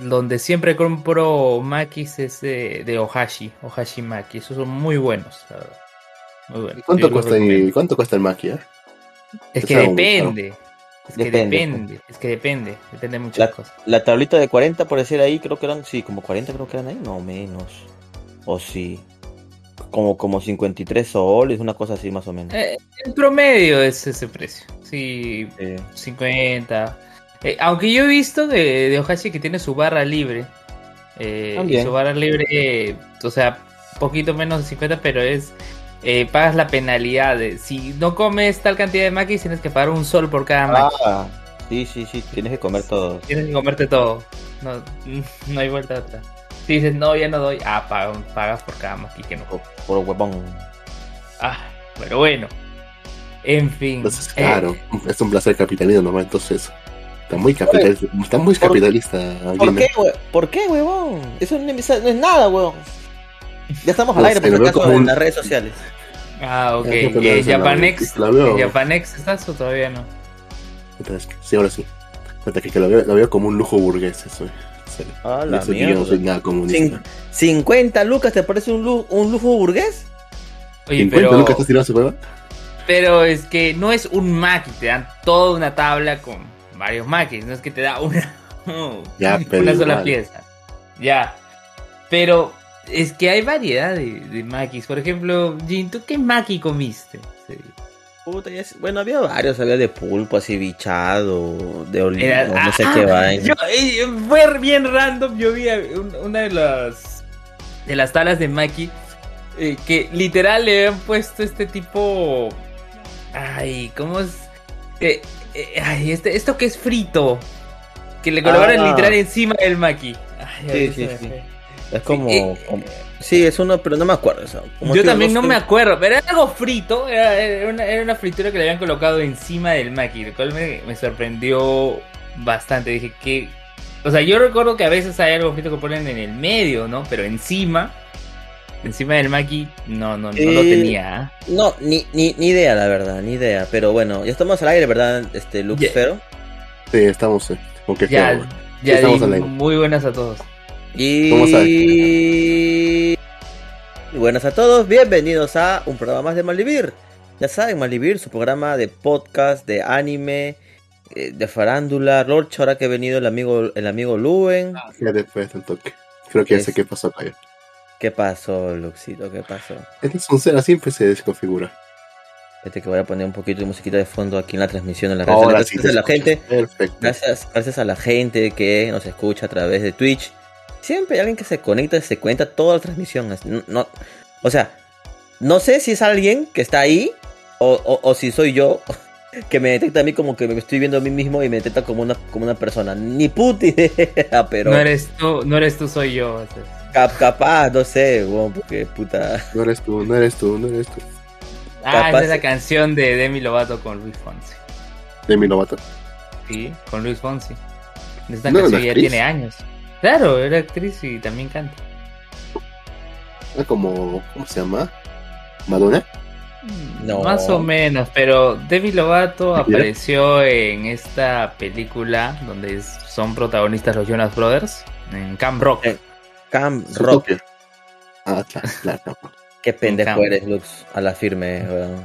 donde siempre compro makis es de, de Ohashi, Ohashi Maki. Esos son muy buenos, la verdad. Muy buenos. ¿Cuánto Yo los cuesta, el, ¿Cuánto cuesta el maqui? eh? Es que depende. Es que Depende. depende. Es que depende. Depende de muchas La, cosas. la tablita de 40, por decir ahí, creo que eran, sí, como 40 creo que eran ahí, no menos. O sí. Como, como 53 soles, una cosa así más o menos. Eh, el promedio es ese precio. Sí, Sí. 50. Eh, aunque yo he visto de, de Ohashi que tiene su barra libre. Eh, y su barra libre, eh, o sea, poquito menos de 50, pero es. eh, pagas la penalidad de si no comes tal cantidad de maquis, tienes que pagar un sol por cada maqui. Ah, sí, sí, sí, tienes que comer todo. Tienes que comerte todo. No, no hay vuelta atrás. Si dices, no, ya no doy, ah, pagas, pagas por cada maqui que no Por, por huevón. Ah, pero bueno. En fin. Entonces, eh, claro, es un placer capitalista nomás, entonces. Está muy capitalista, está muy ¿por- capitalista. ¿Por qué, ¿Por qué, huevón? Eso no es, no es nada, huevón. Ya estamos al No aire, por si acaso, como en las redes sociales. Ah, ok. Yo ¿Y Japanex? la veo. ¿En Japanex estás o todavía no? Entonces, sí, ahora sí. Cuenta que, que lo, veo, lo veo como un lujo burgués, eso. serio. Ah, la yo no soy mierda. nada comunista. Cin- ¿50 lucas te parece un, lu- un lujo burgués? Oye, 50 pero, nunca estás tirando ese juego? pero es que no es un maki, te dan toda una tabla con varios makis, no es que te da una, Ya, pero una sola igual. pieza. Ya. Pero es que hay variedad de, de makis. Por ejemplo, Jin, ¿tú qué maki comiste? Sí. Puta, ya es- bueno, había varios, había de pulpo, así bichado, de olivo, no sé ah, qué vaina. yo- eh, fue bien random. Yo vi una de las de las tablas de Maki eh, que literal le habían puesto este tipo. Ay, ¿cómo es? Eh, eh, ay, este, esto que es frito. Que le colocaron Ah. literal encima del Maki. Ay, Sí, sí, sí. Es como, eh, como- Sí, es uno, pero no me acuerdo. o sea, como Yo también no me acuerdo, pero era algo frito, era, era una, era una fritura que le habían colocado encima del maqui, lo cual me, me sorprendió bastante. Dije que, o sea, yo recuerdo que a veces hay algo frito que ponen en el medio, ¿no? Pero encima, encima del maqui, no, no, no lo Eh, tenía. ¿ah? No, ni, ni, ni idea, la verdad, ni idea. Pero bueno, ya estamos al aire, ¿verdad? Este, Ya. Fero. Sí, estamos. Eh, con que Ya, feo, ya estamos al aire. muy buenas a todos. Y... ¿Cómo y buenas a todos, bienvenidos a un programa más de Malvivir. Ya saben, Malvivir, su programa de podcast, de anime, eh, de farándula, Lorcha, ahora que ha venido el amigo, el amigo Luen. Ya después del toque. Creo que ya sé Es- qué pasó acá. ¿Qué pasó, Luxito? ¿Qué pasó? Este es un ser siempre se desconfigura. Este que voy a poner un poquito de musiquita de fondo aquí en la transmisión en Ahora sí Gracias te a la gente. Perfecto. gracias, gracias a la gente que nos escucha a través de Twitch. Siempre hay alguien que se conecta y se cuenta toda la transmisión. No, no- o sea, no sé si es alguien que está ahí o, o- o si soy yo que me detecta a mí como que me estoy viendo a mí mismo y me detecta como una, como una persona. Ni puta idea, pero No eres tú, no eres tú, soy yo. o sea. Cap- capaz, no sé, weón, porque puta. No eres tú, no eres tú, no eres tú. Ah, Capaz- esa es la canción de Demi Lovato con Luis Fonsi. De mi novato. Sí, con Luis Fonsi. Esta ¿No era canción ya actriz? tiene años. Claro, era actriz y también canta. Era como. ¿Cómo se llama? ¿Madonna? No. Más o menos, pero Demi Lovato apareció en esta película donde son protagonistas los Jonas Brothers, en Camp Rock. Eh, Cam Rock. Zootopia. Ah, claro, claro. Qué pendejo eres, Lux, a la firme, weón.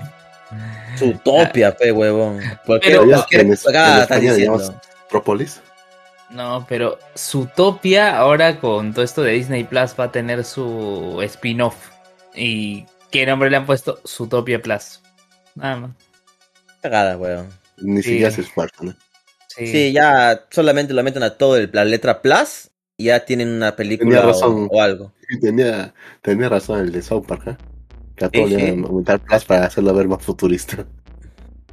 Utopia, pe, huevón. ¿Por qué, Pero- por qué En es- cagada en estás español diciendo? digamos- Propolis. No, pero Zootopia ahora con todo esto de Disney Plus va a tener su spin-off. ¿Y qué nombre le han puesto? Zootopia Plus. Nada más. Cagada, weón. Ni Sí. siquiera se esfuerzan. ¿eh? Sí. Sí, ya solamente lo meten a todo el, la letra Plus ya tienen una película Tenía o, razón. o algo. Tenía, tenía razón el de South Park, ¿eh? Que a todos le sí. iban a aumentar plus para hacerlo ver más futurista.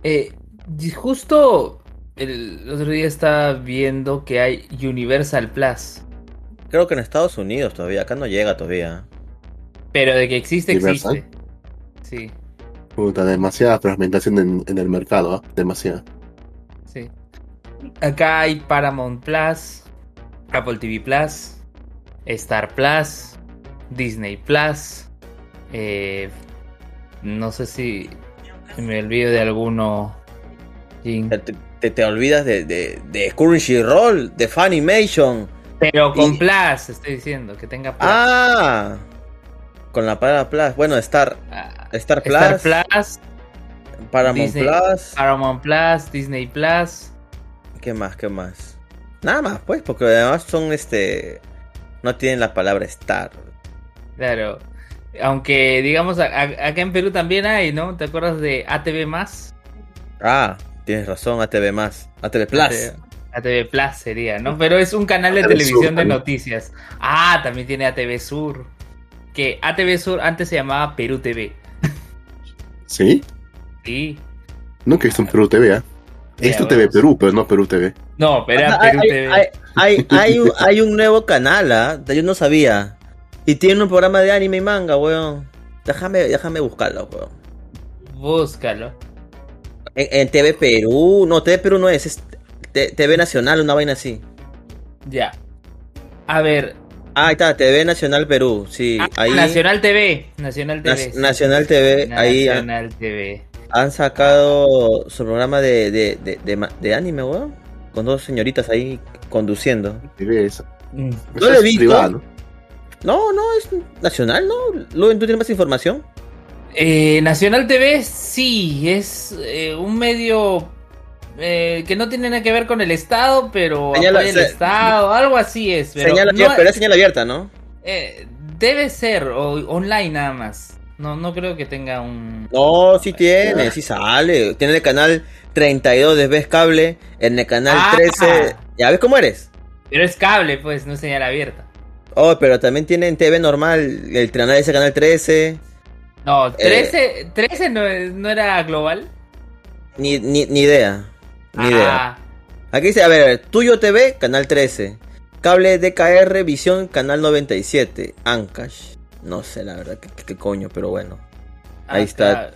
Eh, y justo el otro día estaba viendo que hay Universal Plus. Creo que en Estados Unidos todavía, acá no llega todavía. Pero de que existe, ¿Universal? existe. Sí, Puta, demasiada fragmentación en, en el mercado, ¿eh? Demasiada. sí. Acá hay Paramount Plus, Apple TV Plus, Star Plus, Disney Plus. eh, no sé si me olvido de alguno. Te, te- te olvidas de, de, de Crunchyroll, de Funimation, Pero con Y- Plus, estoy diciendo, que tenga Plus. Ah, con la palabra Plus. Bueno, Star, Ah, Star Plus, Star Plus, Paramount Disney. Plus. Paramount Plus, Disney Plus. ¿Qué más? ¿Qué más? Nada más, pues, porque además son este. No tienen la palabra Star. Claro. Aunque, digamos, a- a- acá en Perú también hay, ¿no? ¿Te acuerdas de ATV Más? Ah, tienes razón, ATV más. ATV Plus. ATV, ATV Plus sería, ¿no? Pero es un canal de ATV televisión Sur de noticias. Ah, también tiene ATV Sur. Que ATV Sur antes se llamaba Perú TV. ¿Sí? Sí. Nunca he visto un Perú TV, ¿ah? He Bueno. TV Perú, pero no Perú TV. No, pero era hay, Perú hay- TV. hay- hay- hay un, hay un nuevo canal, ¿ah? Yo no sabía. Y tiene un programa de anime y manga, weón. Déjame, déjame buscarlo, weón. Búscalo. En, en TV Perú, no, TV Perú no es, es TV Nacional, una vaina así. Ya. A ver. Ah, ahí está, TV Nacional Perú, sí. ah, ahí Nacional TV. Nacional TV. Nacional TV, ahí ah, Nacional TV. Han sacado su programa de, de, de, de anime, weón. Con dos señoritas ahí conduciendo. TV esa. Mm. No lo he visto. ¿no? No, es nacional, ¿no? Luen, ¿tú tienes más información? Eh, Nacional TV sí, es eh, un medio eh, que no tiene nada que ver con el Estado, pero Señala- el se- Estado, algo así es. Pero, Señal no- abierta, pero es señal abierta, ¿no? eh, debe ser o- online nada más. No, no creo que tenga un... No, sí tiene, sí sale. Tiene el canal 32 de Ves Cable, en el canal Ah. 13. ¿Ya ves cómo eres? Pero es cable, pues, no es señal abierta. Oh, pero también tiene en TV normal el canal ese canal 13. No, 13, 13 no, no era global. Ni, ni, ni idea. Ni idea. Ah, Aquí dice, a ver, Tuyo TV, canal 13. Cable DKR, Visión, canal 97. Ancash. No sé la verdad qué, qué- qué coño, pero bueno. Ahí está, acá,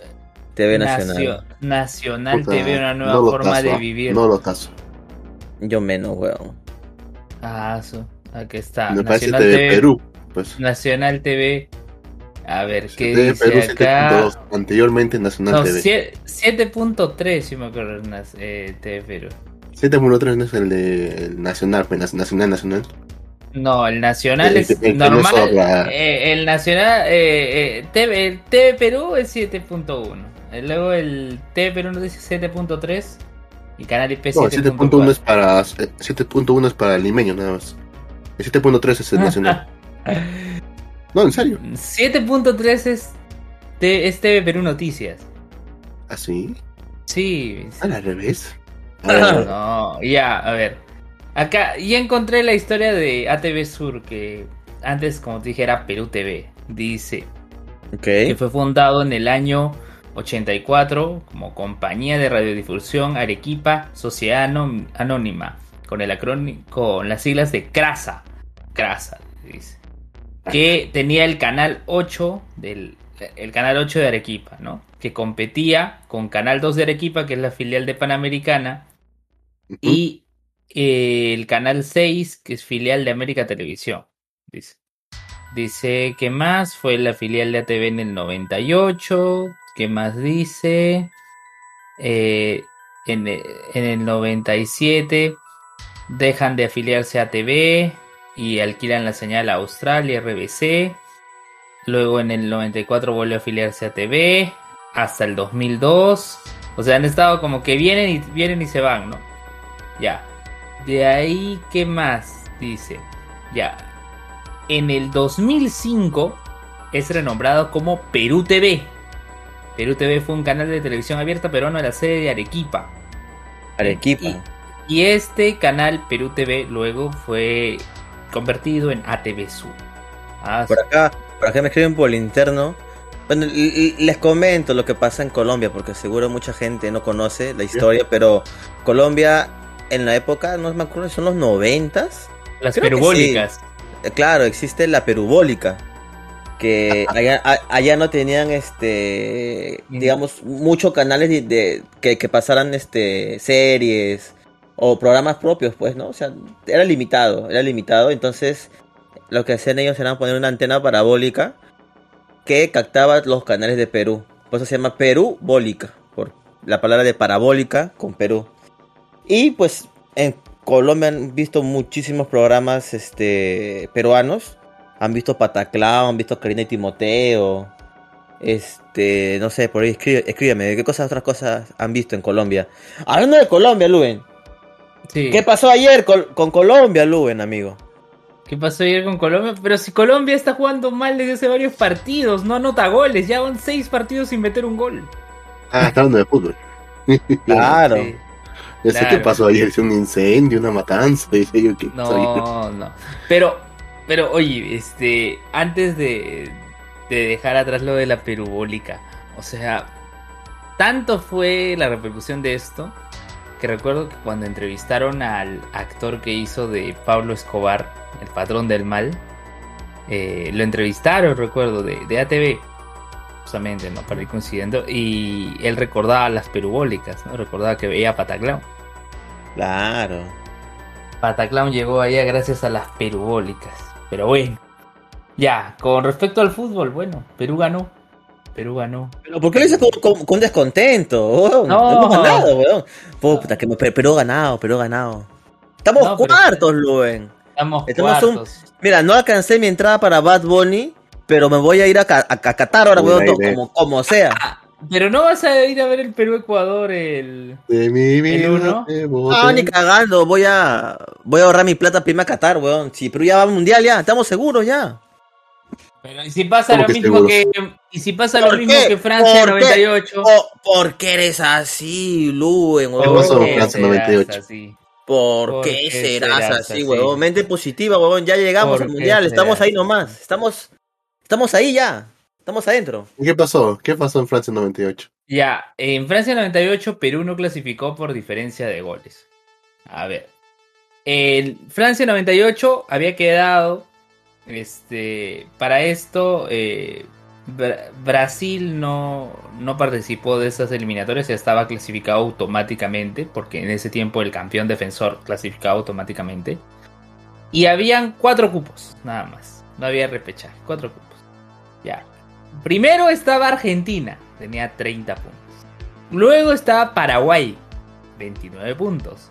TV Nacio- Nacional. Nacional Puta, TV, una nueva no forma tazo, de ¿ah? vivir. No lo tazo. Yo menos, weón. Ah, su- aquí está. Me parece Nacional TV TV, Perú. Pues. Nacional TV. A ver, ¿qué TV dice Perú acá? 7.2, anteriormente Nacional No, TV. sie- 7.3, si me acuerdo, eh, TV Perú. 7.3 no es el de el Nacional, pues Nacional, Nacional. No, el Nacional El es el que no normal. sobra. eh, el Nacional, eh, eh, TV, el TV Perú es 7.1. Eh, Luego el TV Perú nos dice 7.3 y Canal IP No, el 7.1 es 7.4. para 7.1 es para el limeño nada más. El 7.3 es el Nacional. No, en serio. 7.3 es, es TV Perú Noticias. ¿Así? Sí, sí. ¿Al revés? A ver, No, ya, a ver. Acá ya encontré la historia de ATV Sur, que antes, como te dije, era Perú TV. Dice Ok. que fue fundado en el año 84 como compañía de radiodifusión Arequipa Sociedad Anónima, con, el con las siglas de CRASA. CRASA, dice. Que tenía el canal 8 del el canal 8 de Arequipa, ¿no? Que competía con Canal 2 de Arequipa, que es la filial de Panamericana, y el canal 6, que es filial de América Televisión. Dice. Dice que más fue la filial de ATV en el 98. ¿Qué más dice? Eh, en, el 97 dejan de afiliarse a ATV y alquilan la señal a Australia, RBC. Luego en el 94 vuelve a afiliarse a ATV hasta el 2002. O sea, han estado como que vienen y vienen y se van, ¿no? Ya. De ahí, ¿qué más? Dice. Ya. En el 2005 es renombrado como Perú TV. Perú TV fue un canal de televisión abierta peruano de la sede de Arequipa. Arequipa. Y, y este canal Perú TV luego fue convertido en ATV Sur. Ah, Por acá, por acá me escriben por el interno. Bueno, les comento lo que pasa en Colombia, porque seguro mucha gente no conoce la historia, pero Colombia en la época, no me acuerdo, son los noventas. las creo perubólicas. Claro, existe la perubólica. Que allá, a- allá no tenían este digamos muchos canales de, de- que, que pasaran este series o programas propios, pues, ¿no? O sea, era limitado, era limitado, entonces lo que hacían ellos era poner una antena parabólica que captaba los canales de Perú. Por eso se llama Perubólica, por la palabra de parabólica con Perú. Y pues en, Colombia han visto muchísimos programas este, peruanos. Han visto Pataclao, han visto Karina y Timoteo. Este, no sé, por ahí escribe, escríbeme, ¿qué cosas, otras cosas han visto en Colombia? Hablando de Colombia, Luben. Sí. ¿Qué pasó ayer con, con Colombia, Luben, amigo? ¿Qué pasó ayer con Colombia? Pero si Colombia está jugando mal desde hace varios partidos, no anota goles, ya van seis partidos sin meter un gol. Ah, está hablando de fútbol. Claro. Sí. Sé Claro. qué pasó ayer, es un incendio, una matanza, dice yo que. No, no. Pero, pero oye, este, antes de, de dejar atrás lo de la perubólica, o sea, tanto fue la repercusión de esto que recuerdo que cuando entrevistaron al actor que hizo de Pablo Escobar, el patrón del mal, eh, lo entrevistaron, recuerdo, de, de ATV, justamente, ¿no? Para ir coincidiendo, y él recordaba las perubólicas, ¿no? Recordaba que veía a Pataclown. Claro. Pataclown llegó allá gracias a las perubólicas. Pero bueno. Ya, con respecto al fútbol, bueno, Perú ganó. Perú ganó. Pero ¿por qué lo dices con, con- con descontento? weón? No. Hemos ganado, weón. Puta, que me, pero, pero ganado, pero ganado. Estamos No, pero- cuartos, Luben. Estamos Estamos un- cuartos. Mira, no alcancé mi entrada para Bad Bunny, pero me voy a ir a, a- a Qatar ahora, weón, como, como sea. Pero no vas a ir a ver el Perú-Ecuador el... De mi vida uno? te boté. No, ni cagando, voy a voy a ahorrar mi plata prima a Qatar, weón. Si Perú ya va al mundial ya, estamos seguros ya. Pero ¿y si pasa ¿Cómo lo que mismo seguros? que... Y si pasa lo ¿Por mismo qué? que Francia ¿Por qué? 98. Oh, ¿Por qué eres así, Luen, ¿Qué weón? pasó, ¿Por qué Francia serás 98? así? ¿Por, ¿Por qué qué serás serás así, así? weón? Mente positiva, weón. Ya llegamos ¿Por al qué mundial, estamos ahí nomás. Estamos, estamos ahí ya. Estamos adentro. ¿Y ¿Qué pasó? ¿Qué pasó en Francia 98? Ya, en Francia 98 Perú no clasificó por diferencia de goles. A ver. En Francia 98 había quedado este para esto eh, Bra- Brasil no, no participó de esas eliminatorias, ya estaba clasificado automáticamente, porque en ese tiempo el campeón defensor clasificaba automáticamente. Y habían cuatro cupos, nada más. No había repechaje, cuatro cupos. Ya. Primero estaba Argentina, tenía 30 puntos. Luego estaba Paraguay, 29 puntos.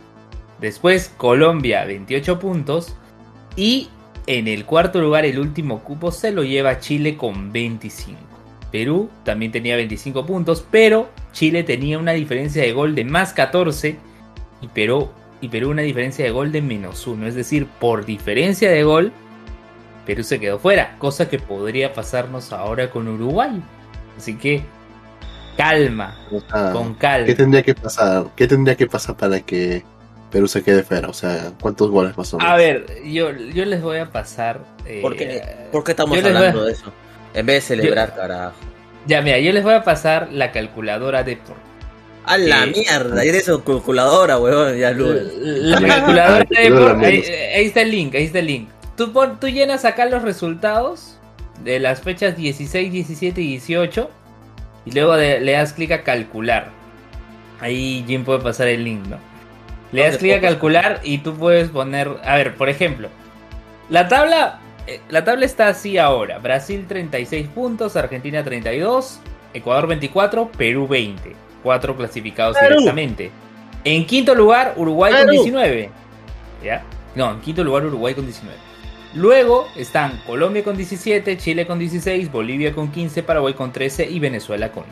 Después Colombia, 28 puntos. Y en el cuarto lugar, el último cupo se lo lleva Chile con 25. Perú también tenía 25 puntos, pero Chile tenía una diferencia de gol de más 14 y Perú, y Perú una diferencia de gol de menos 1. Es decir, por diferencia de gol, Perú se quedó fuera, cosa que podría pasarnos ahora con Uruguay. Así que calma, con calma. ¿Qué tendría que pasar? ¿Qué tendría que pasar para que Perú se quede fuera? O sea, ¿cuántos goles más o menos? A ver, yo, yo les voy a pasar. eh, ¿Por qué, por qué estamos hablando a- de eso? En vez de celebrar, carajo. Ya, mira, yo les voy a pasar la calculadora de por. A la Sí. mierda, eres su calculadora, weón. Ya. La calculadora de por. Ahí, ahí está el link, ahí está el link. Tú, pon- tú llenas acá los resultados de las fechas 16, 17 y 18. Y luego de- le das clic a calcular. Ahí Jim puede pasar el link, ¿no? Le das ¿Dónde clic a calcular y tú puedes poner. A ver, por ejemplo. La tabla. eh, La tabla está así ahora. Brasil 36 puntos, Argentina 32, Ecuador 24, Perú 20. Cuatro clasificados Perú. directamente. En quinto lugar, Uruguay con Perú. 19. ¿Ya? No, en quinto lugar, Uruguay con 19. Luego están Colombia con 17, Chile con 16, Bolivia con 15, Paraguay con 13 y Venezuela con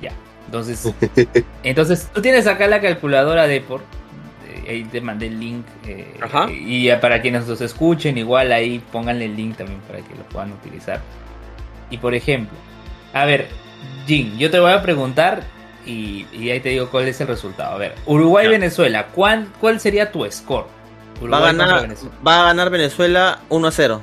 10. Ya. Entonces, entonces tú tienes acá la calculadora de por. Ahí te mandé el link. eh, Ajá. Y para quienes nos escuchen, igual ahí pónganle el link también para que lo puedan utilizar. Y por ejemplo, a ver, Jin, yo te voy a preguntar y, y ahí te digo cuál es el resultado. A ver, Uruguay-Venezuela, ¿cuál, ¿cuál sería tu score? Va a, Uruguay ganar, Venezuela. va a ganar Venezuela 1 a 0.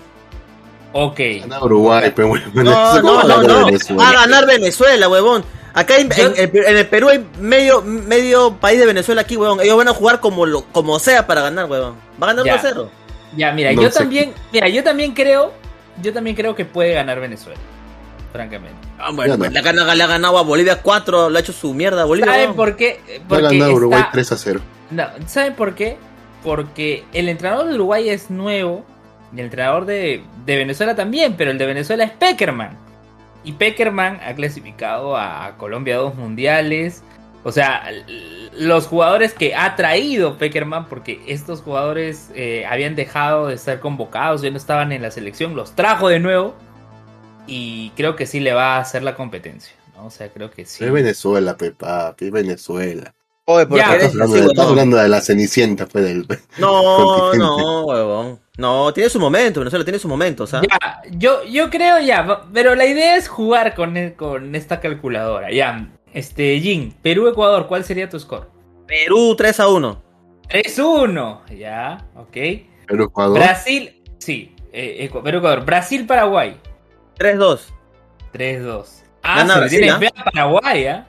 Ok. Gana Uruguay, pero bueno, No, Venezuela, no, no, no. Venezuela. Va a ganar Venezuela, huevón. Acá en, en- en el Perú hay medio, medio país de Venezuela aquí, huevón. Ellos van a jugar como, lo, como sea para ganar, huevón. Va a ganar 1 Ya. a 0. Ya, mira, No yo también, mira, yo también creo, yo también creo que puede ganar Venezuela, francamente. Ah, bueno, le, ha ganado, le ha ganado a Bolivia 4, le ha hecho su mierda a Bolivia. ¿Saben por qué? Va a Porque ganar Uruguay está- 3 a 0. No, ¿Saben por qué? Porque el entrenador de Uruguay es nuevo y el entrenador de, Venezuela también, pero el de Venezuela es Peckerman. Y Peckerman ha clasificado a Colombia a dos mundiales, O sea, los jugadores que ha traído Peckerman, porque estos jugadores eh, habían dejado de ser convocados, ya no estaban en la selección, los trajo de nuevo. Y creo que sí le va a hacer la competencia. O sea, creo que sí. Es Venezuela, pe, papi, es Venezuela. Oye, ¿por Ya, qué Estás hablando, de, estás hablando de la cenicienta, pues, del... No, no, huevón. No, tiene su momento, Venezuela tiene su momento, ¿sabes? Ya, yo, yo creo ya, pero la idea es jugar con, el- con esta calculadora. Ya, este, Jin, Perú-Ecuador, ¿cuál sería tu score? Perú 3 a 1. 3-1, ya, ok. Perú, Ecuador. Brasil, sí, eh, Ecu- Perú-Ecuador. Brasil-Paraguay, 3 2. 3-2. Ah, Gana se le Brasil, tiene ¿ah? fe a Paraguay, ¿ah?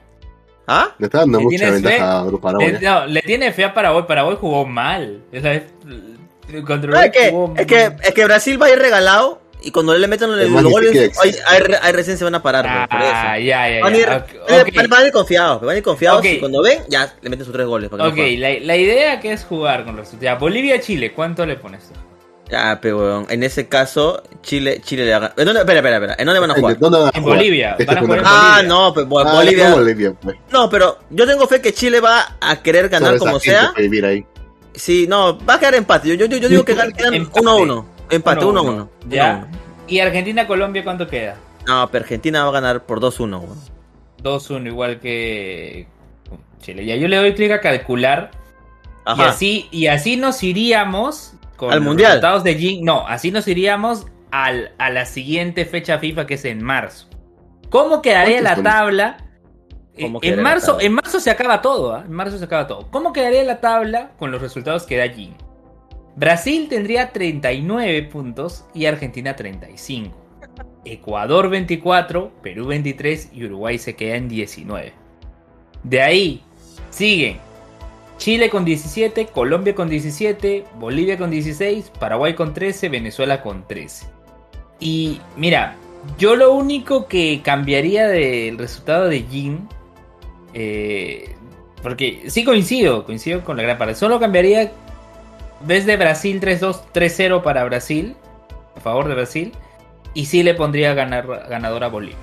¿Ah? Le está dando ¿Le mucha tienes fe? ventaja a Paraguay. Le, no, le tiene fe a Paraguay. Paraguay jugó mal. Esa No, Uruguay es, que, jugó es, que, es que Brasil va a ir regalado y cuando le metan los, goles, ahí, ahí, ahí recién se van a parar. por Ah, eso. ya, ya, Van a ir, ya. van van a ir confiados, van a ir confiados y cuando ven, ya le meten sus tres goles. para que no Ok, la, la idea que es jugar con los ya, Bolivia-Chile, ¿cuánto le pones tú? Ya, pero weón, en ese caso, Chile, Chile le haga. ¿En dónde, espera, espera, espera, ¿en dónde van a jugar? ¿Dónde van a En jugar? Bolivia, Este van a jugar en. Ah, Bolivia. no, pues Bo- Ah, Bolivia. no, Bolivia, pues. No, pero yo tengo fe que Chile va a querer ganar como gente sea. vivir ahí. Sí, no, va a quedar empate. Yo, yo, yo digo que gan- quedan Empate. 1 a 1. Empate, 1 a 1. Ya. ¿Y Argentina-Colombia cuánto queda? No, pero Argentina va a ganar por 2-1, weón. 2-1, igual que Chile. Ya yo le doy clic a calcular. Y Ajá. así, y así nos iríamos con Al los Mundial. resultados de Jin. No, así nos iríamos al, a la siguiente fecha FIFA que es en marzo. ¿Cómo quedaría la tabla? Eh, ¿Cómo en marzo, tabla? en marzo se acaba todo, ¿ah? En marzo se acaba todo. ¿Cómo quedaría la tabla con los resultados que da Jin? Brasil tendría 39 puntos y Argentina 35. Ecuador 24, Perú 23 y Uruguay se queda en 19. De ahí siguen Chile con 17, Colombia con 17, Bolivia con 16, Paraguay con 13, Venezuela con 13. Y mira, yo lo único que cambiaría del resultado de Jin, eh, porque sí coincido, coincido con la gran parte, solo cambiaría desde Brasil 3-2, 3-0 para Brasil, a favor de Brasil, y sí le pondría ganar, ganador a Bolivia.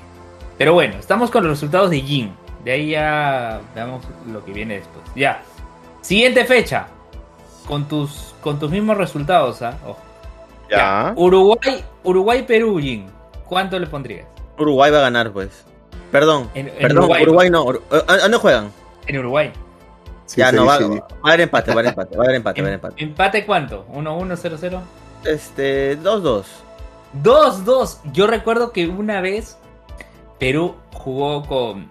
Pero bueno, estamos con los resultados de Jin. De ahí ya veamos lo que viene después. Ya. Siguiente fecha. Con tus, con tus mismos resultados, ¿ah? Ojo. Ya. Uruguay, Uruguay, Perú, Jin. ¿Cuánto le pondrías? Uruguay va a ganar, pues. Perdón. En- en Perdón, Uruguay. Uruguay, no. Ur- ¿A a dónde juegan? En Uruguay. Sí, ya, sí, no, va, sí. va a haber empate, va a haber empate, va a haber empate, va a haber Em- empate. ¿Empate cuánto? ¿1-1, 0-0? Este, 2-2. 2-2. Yo recuerdo que una vez Perú jugó con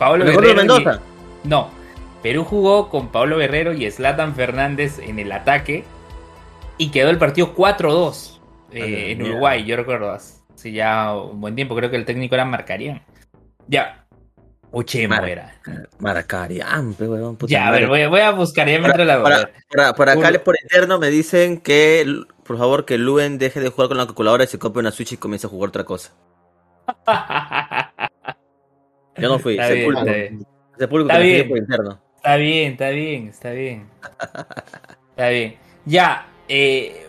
Pablo ¿El gol de Guerrero. y- Mendoza? No. Perú jugó con Pablo Guerrero y Slatan Fernández en el ataque. Y quedó el partido 4-2 eh, en. Uruguay. Yo recuerdo hace ya un buen tiempo. Creo que el técnico era Marcarían. Ya. Uchemo Mar- era. Huevón, puta Ya, a ver, voy, a- voy a buscar. Ya me entra la Para, para, para acá Ur- por interno me dicen que, por favor, que Luen deje de jugar con la calculadora y se compre una Switch y comience a jugar otra cosa. Yo no fui, Está bien, Sepulcro. está bien. Ese público Está sigue bien. por interno. Está bien, está bien, está bien. Está bien. Ya, eh,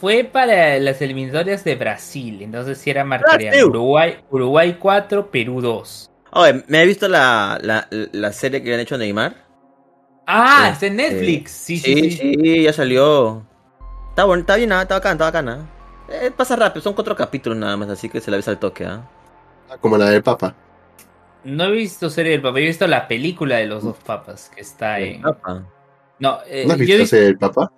fue para las eliminatorias de Brasil, entonces sí era marcaría Brasil. Uruguay, Uruguay 4, Perú 2. Oye, ¿me he visto la, la, la serie que han hecho Neymar? Ah, Sí, está en Netflix. Sí, Sí, sí, sí, sí. ya salió. Está bueno, está bien, ah, está bacán, está bacana. Eh, pasa rápido, son cuatro capítulos nada más, así que se la ves al toque, ¿ah? Ah, Como la del Papa. No he visto serie del Papa, he visto la película de los dos papas que está en. No, eh, ¿No has yo he visto visto- ese del Papa?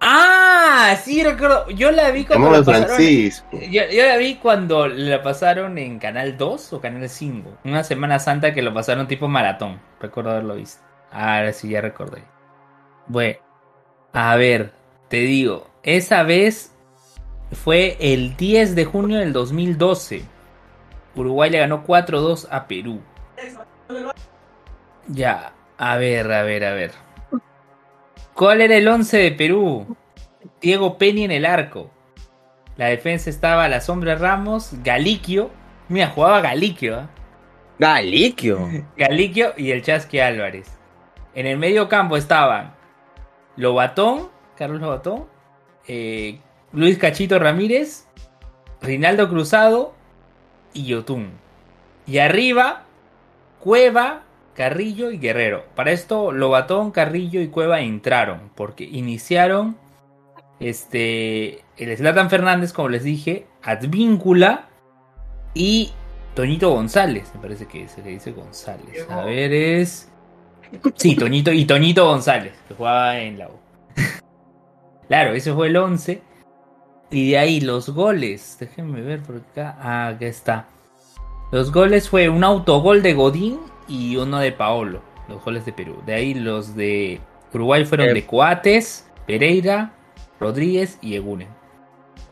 Ah, sí, recuerdo. Yo la vi cuando la pasaron- Francisco. Yo, yo la vi cuando la pasaron en Canal 2 o Canal 5. Una Semana Santa que lo pasaron tipo maratón. Recuerdo haberlo visto. Ahora sí, ya recordé. Bueno, a ver, te digo. Esa vez fue el 10 de junio del 2012. Uruguay le ganó 4-2 a Perú. Ya, a ver, a ver, a ver. ¿Cuál era el 11 de Perú? Diego Peña en el arco. La defensa estaba la sombra Ramos, Galiquio. Mira, jugaba Galiquio. ¿ah? Galiquio. Galiquio y el Chasqui Álvarez. En el medio campo estaban Lobatón, Carlos Lobatón, eh, Luis Cachito Ramírez, Rinaldo Cruzado y Yotun. Y arriba, Cueva, Carrillo y Guerrero. Para esto, Lobatón, Carrillo y Cueva entraron, porque iniciaron este el Slatan Fernández, como les dije, Advíncula y Toñito González. Me parece que se le dice González. A ver, es. Sí, Toñito y Toñito González, que jugaba en la U. claro, ese fue el 11. Y de ahí los goles. Déjenme ver por acá. Ah, acá está. Los goles fue un autogol de Godín y uno de Paolo. Los goles de Perú. De ahí los de Uruguay fueron Eh. de Coates, Pereira, Rodríguez y Egunen.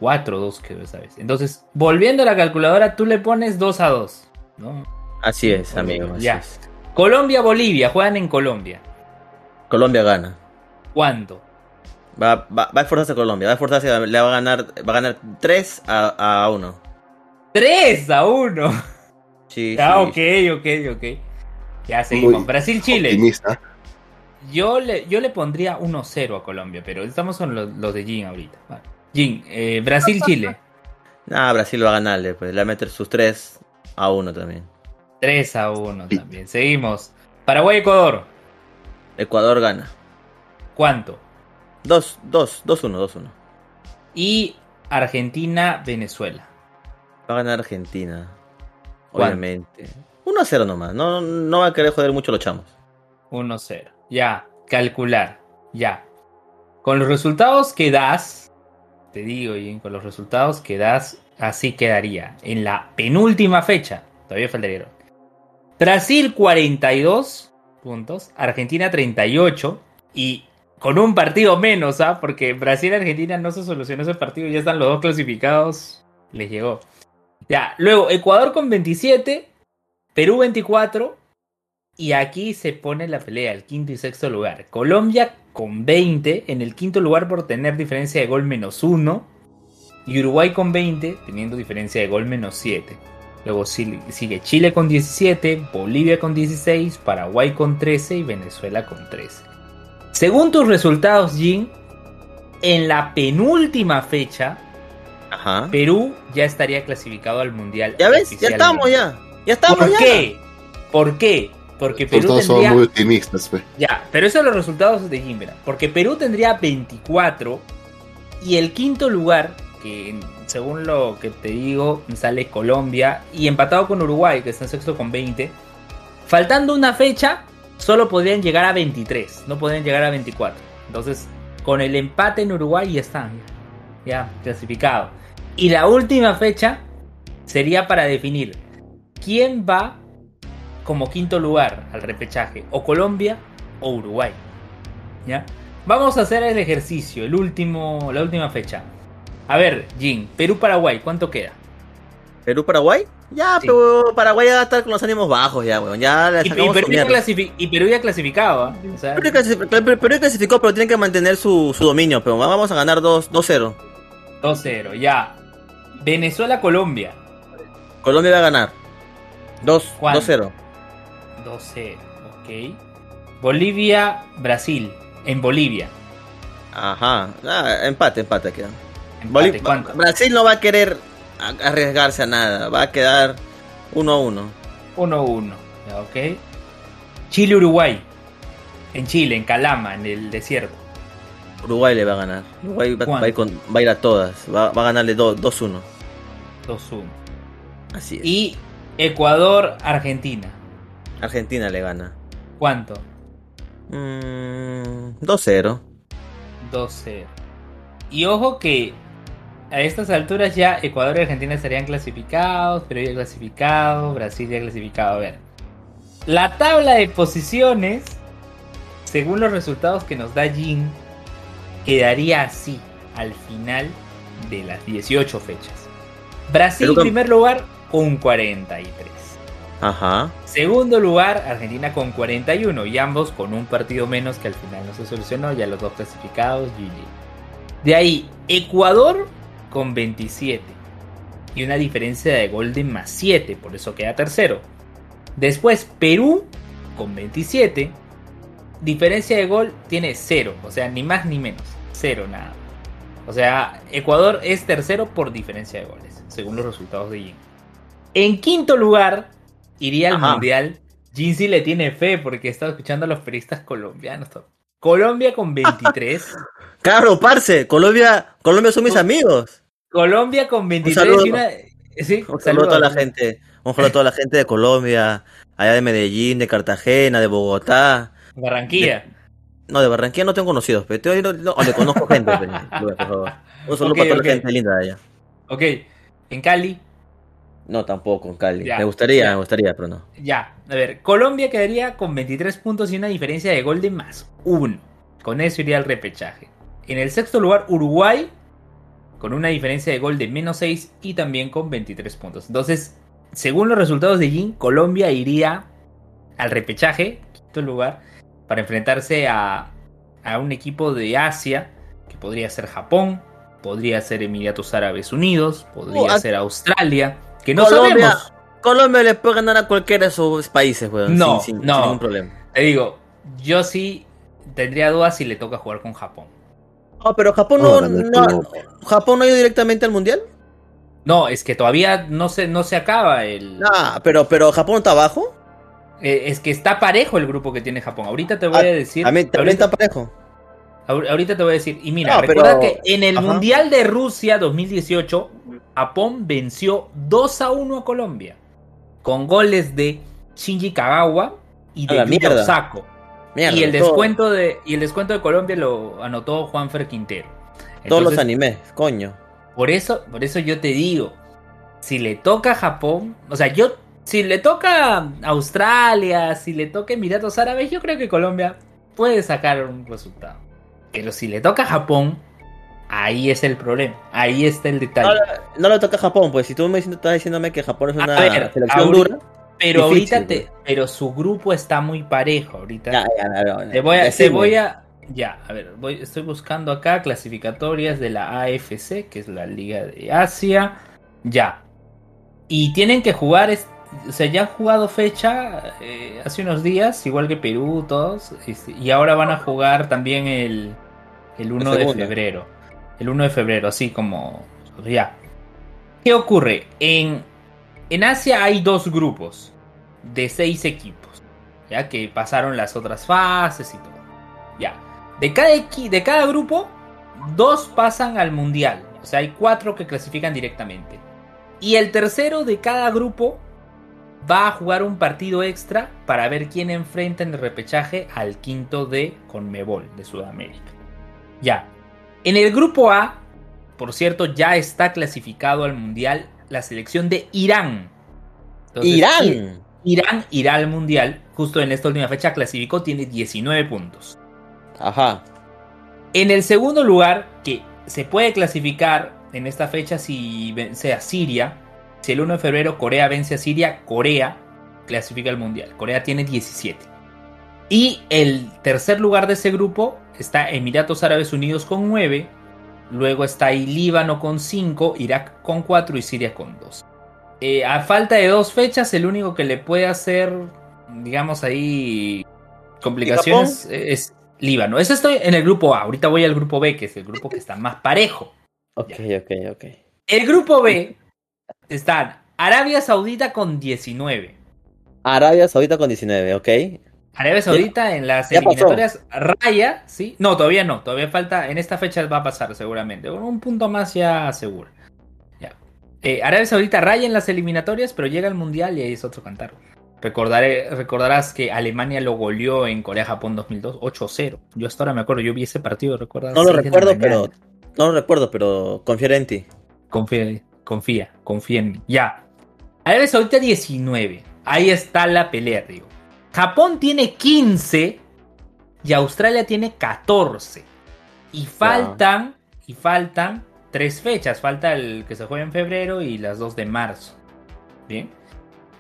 4-2 quedó esa vez. Entonces, volviendo a la calculadora, tú le pones 2 a 2. ¿no? Así es, amigo. Ya. Colombia-Bolivia, juegan en Colombia. Colombia gana. ¿Cuánto? Va, va, va a esforzarse Colombia. Va a esforzarse. Le va a ganar, va a ganar 3 a, a 1. 3 a 1. Sí, Ah, sí. ok, ok, ok. Ya seguimos. Brasil-Chile. Yo le, yo le pondría 1-0 a Colombia, pero estamos con los, los de Jin ahorita. Vale. Jin, eh, Brasil-Chile. Nah, Brasil va a ganarle. Pues le va a meter sus 3 a 1 también. 3 a 1 también. Seguimos. Paraguay-Ecuador. Ecuador gana. ¿Cuánto? 2, 2, 2, 1, 2, 1. Y Argentina-Venezuela. Va a ganar Argentina. ¿Cuánto? Obviamente. 1 a 0 nomás. No, no va a querer joder mucho los chamos. 1-0. Ya, calcular. Ya. Con los resultados que das, te digo, Jin, con los resultados que das, así quedaría. En la penúltima fecha, todavía faltaría. Brasil 42 puntos, Argentina 38 y con un partido menos, ¿ah? Porque Brasil y Argentina no se solucionó ese partido, ya están los dos clasificados, les llegó. Ya, luego Ecuador con 27, Perú 24 y aquí se pone la pelea, el quinto y sexto lugar. Colombia con 20, en el quinto lugar por tener diferencia de gol menos 1. Y Uruguay con 20, teniendo diferencia de gol menos 7. Luego si- sigue Chile con 17, Bolivia con 16, Paraguay con 13 y Venezuela con 13. Según tus resultados, Jin, en la penúltima fecha, Ajá. Perú ya estaría clasificado al Mundial. Ya ves, ya estamos ya. Ya estamos ¿Por ya. qué? ¿Por qué? Porque Perú Todos son tendría... muy optimistas, pues. Ya, pero esos son los resultados de Jimbera. Porque Perú tendría 24 y el quinto lugar, que según lo que te digo, sale Colombia y empatado con Uruguay, que está en sexto con 20. Faltando una fecha, solo podrían llegar a 23, no podrían llegar a 24. Entonces, con el empate en Uruguay ya están, ya clasificado. Y la última fecha sería para definir quién va como quinto lugar al repechaje, o Colombia o Uruguay. ¿Ya? Vamos a hacer el ejercicio, el último, la última fecha. A ver, Jin, Perú-Paraguay, ¿cuánto queda? Perú-Paraguay. Ya, Sí. pero Paraguay ya va a estar con los ánimos bajos ya, weón. Ya Y, y Perú ya y Perú ya clasificado, ¿ah? O sea, Perú clasificó, Perú- clasificó, pero tiene que mantener su, su dominio. Pero vamos a ganar 2 2-0. 2-0, ya. Venezuela-Colombia, Colombia va a ganar. 2 ¿Cuánto? 2-0. 2-0, ok. Bolivia-Brasil, en Bolivia. Ajá. Ah, empate, empate queda. Empate, ¿cuánto? Brasil no va a querer a- arriesgarse a nada. Va a quedar 1-1. 1-1, ya, ok. Chile-Uruguay, en Chile, en Calama, en el desierto. Uruguay le va a ganar. Uruguay va, va a ir, con- va a ir a todas. Va, va a ganarle 2 2-1. 2-1. Así es. Y Ecuador-Argentina. Argentina le gana. ¿Cuánto? Mm, 2-0. 2-0. Y ojo que a estas alturas ya Ecuador y Argentina estarían clasificados, Perú ya clasificado, Brasil ya clasificado. A ver. La tabla de posiciones, según los resultados que nos da Jin, quedaría así al final de las 18 fechas. Brasil primer lugar con 43. Ajá. Segundo lugar, Argentina con 41 y ambos con un partido menos que al final no se solucionó, ya los dos clasificados, GG. De ahí, Ecuador con 27 y una diferencia de gol de más 7, por eso queda tercero. Después, Perú con 27, diferencia de gol tiene 0, o sea, ni más ni menos, 0 nada. O sea, Ecuador es tercero por diferencia de goles, según los resultados de Jim. En quinto lugar, iría al Ajá. Mundial Jin sí le tiene fe porque está escuchando a los periodistas colombianos. Colombia con 23. Claro, parce, Colombia, Colombia son mis amigos. Colombia con Un 23 saludo. y una... Sí, Un saludo a toda la gente. Un saludo a toda la gente de Colombia, allá de Medellín, de Cartagena, de Bogotá. Barranquilla. No, de Barranquilla no tengo conocidos, pero te- no, le conozco gente. pe, Luis, por favor. Un saludo Ok, para toda la gente linda de allá. Ok, en Cali, No, tampoco, en Cali. Ya, me gustaría, ya. me gustaría, pero no. ya. A ver, Colombia quedaría con 23 puntos y una diferencia de gol de más uno. Con eso iría al repechaje. En el sexto lugar, Uruguay, con una diferencia de gol de menos 6 y también con 23 puntos. Entonces, según los resultados de Jin, Colombia iría al repechaje, quinto lugar, para enfrentarse a, a un equipo de Asia, que podría ser Japón, podría ser Emiratos Árabes Unidos, podría a- ser Australia, que no Colombia- sabemos. Colombia le puede ganar a cualquiera de esos países, weón. No, sin, sin- no. sin ningún problema. Te digo, yo sí tendría dudas si le toca jugar con Japón. No, pero Japón No. Japón no ha ido directamente al mundial. No, es que todavía no se, no se acaba el... Ah, pero, pero Japón está abajo. Eh, es que está parejo el grupo que tiene Japón. Ahorita te voy a decir... También, también ahorita, está parejo. ahor- ahorita te voy a decir. Y mira, No, recuerda pero- que en el Ajá. Mundial de Rusia 2018, Japón venció 2 a 1 a Colombia. Con goles de Shinji Kagawa y A de mierda. Osako. Mierda, y el todo- descuento de y el descuento de Colombia lo anotó Juanfer Quintero. todos los animes, coño. Por eso, por eso yo te digo, si le toca a Japón, o sea, yo si le toca a Australia, si le toca Emiratos Árabes, yo creo que Colombia puede sacar un resultado. Pero si le toca a Japón, ahí es el problema, ahí está el detalle. No, le- no le toca a Japón, pues si tú me estás diciéndome que Japón es una ver, selección ahorita- dura. Pero difícil, ahorita te, pero su grupo está muy parejo ahorita. Ya, ya. Te voy a, te voy a, ya, a ver, voy, estoy buscando acá clasificatorias de la AFC, que es la Liga de Asia, ya. Y tienen que jugar, es- o sea, ya han jugado fecha eh, hace unos días, igual que Perú, todos, este, y ahora van a jugar también el, el 1 de febrero. El 1 de febrero, así como, ya. ¿Qué ocurre? En, en Asia hay dos grupos de seis equipos, ya que pasaron las otras fases y todo. Ya. De cada, de cada grupo, dos pasan al mundial. O sea, hay cuatro que clasifican directamente. Y el tercero de cada grupo va a jugar un partido extra para ver quién enfrenta en el repechaje al quinto de Conmebol de Sudamérica. Ya. En el grupo A, por cierto, ya está clasificado al mundial la selección de Irán. Entonces, Irán. Irán irá al mundial. Justo en esta última fecha clasificó, tiene 19 puntos. Ajá. En el segundo lugar, que se puede clasificar en esta fecha si vence a Siria. Si el 1 de febrero Corea vence a Siria, Corea clasifica al mundial. Corea tiene 17. Y el tercer lugar de ese grupo está Emiratos Árabes Unidos con 9. Luego está ahí Líbano con 5, Irak con 4 y Siria con 2. Eh, a falta de dos fechas, el único que le puede hacer, digamos ahí, complicaciones es Líbano. Eso estoy en el grupo A. Ahorita voy al grupo B, que es el grupo que está más parejo. Ok, ok, ok. El grupo B están Arabia Saudita con 19. Arabia Saudita con 19, ok. Arabia Saudita en las eliminatorias raya, ¿sí? No, todavía no, todavía falta, en esta fecha va a pasar seguramente, con un punto más ya seguro. Ya. Eh, Arabia Saudita raya en las eliminatorias, pero llega al Mundial y ahí es otro cantar. Recordaré, recordarás que Alemania lo goleó en Corea-Japón 2002, 8-0. Yo hasta ahora me acuerdo, yo vi ese partido, ¿recuerdas? No lo recuerdo, pero. No lo recuerdo, pero confiaré en ti. Confía, confía, confía en mí. Ya. Arabia Saudita 19. Ahí está la pelea, digo. Japón tiene 15 y Australia tiene 14. Y faltan, y faltan tres fechas. Falta el que se juega en febrero y las dos de marzo. Bien.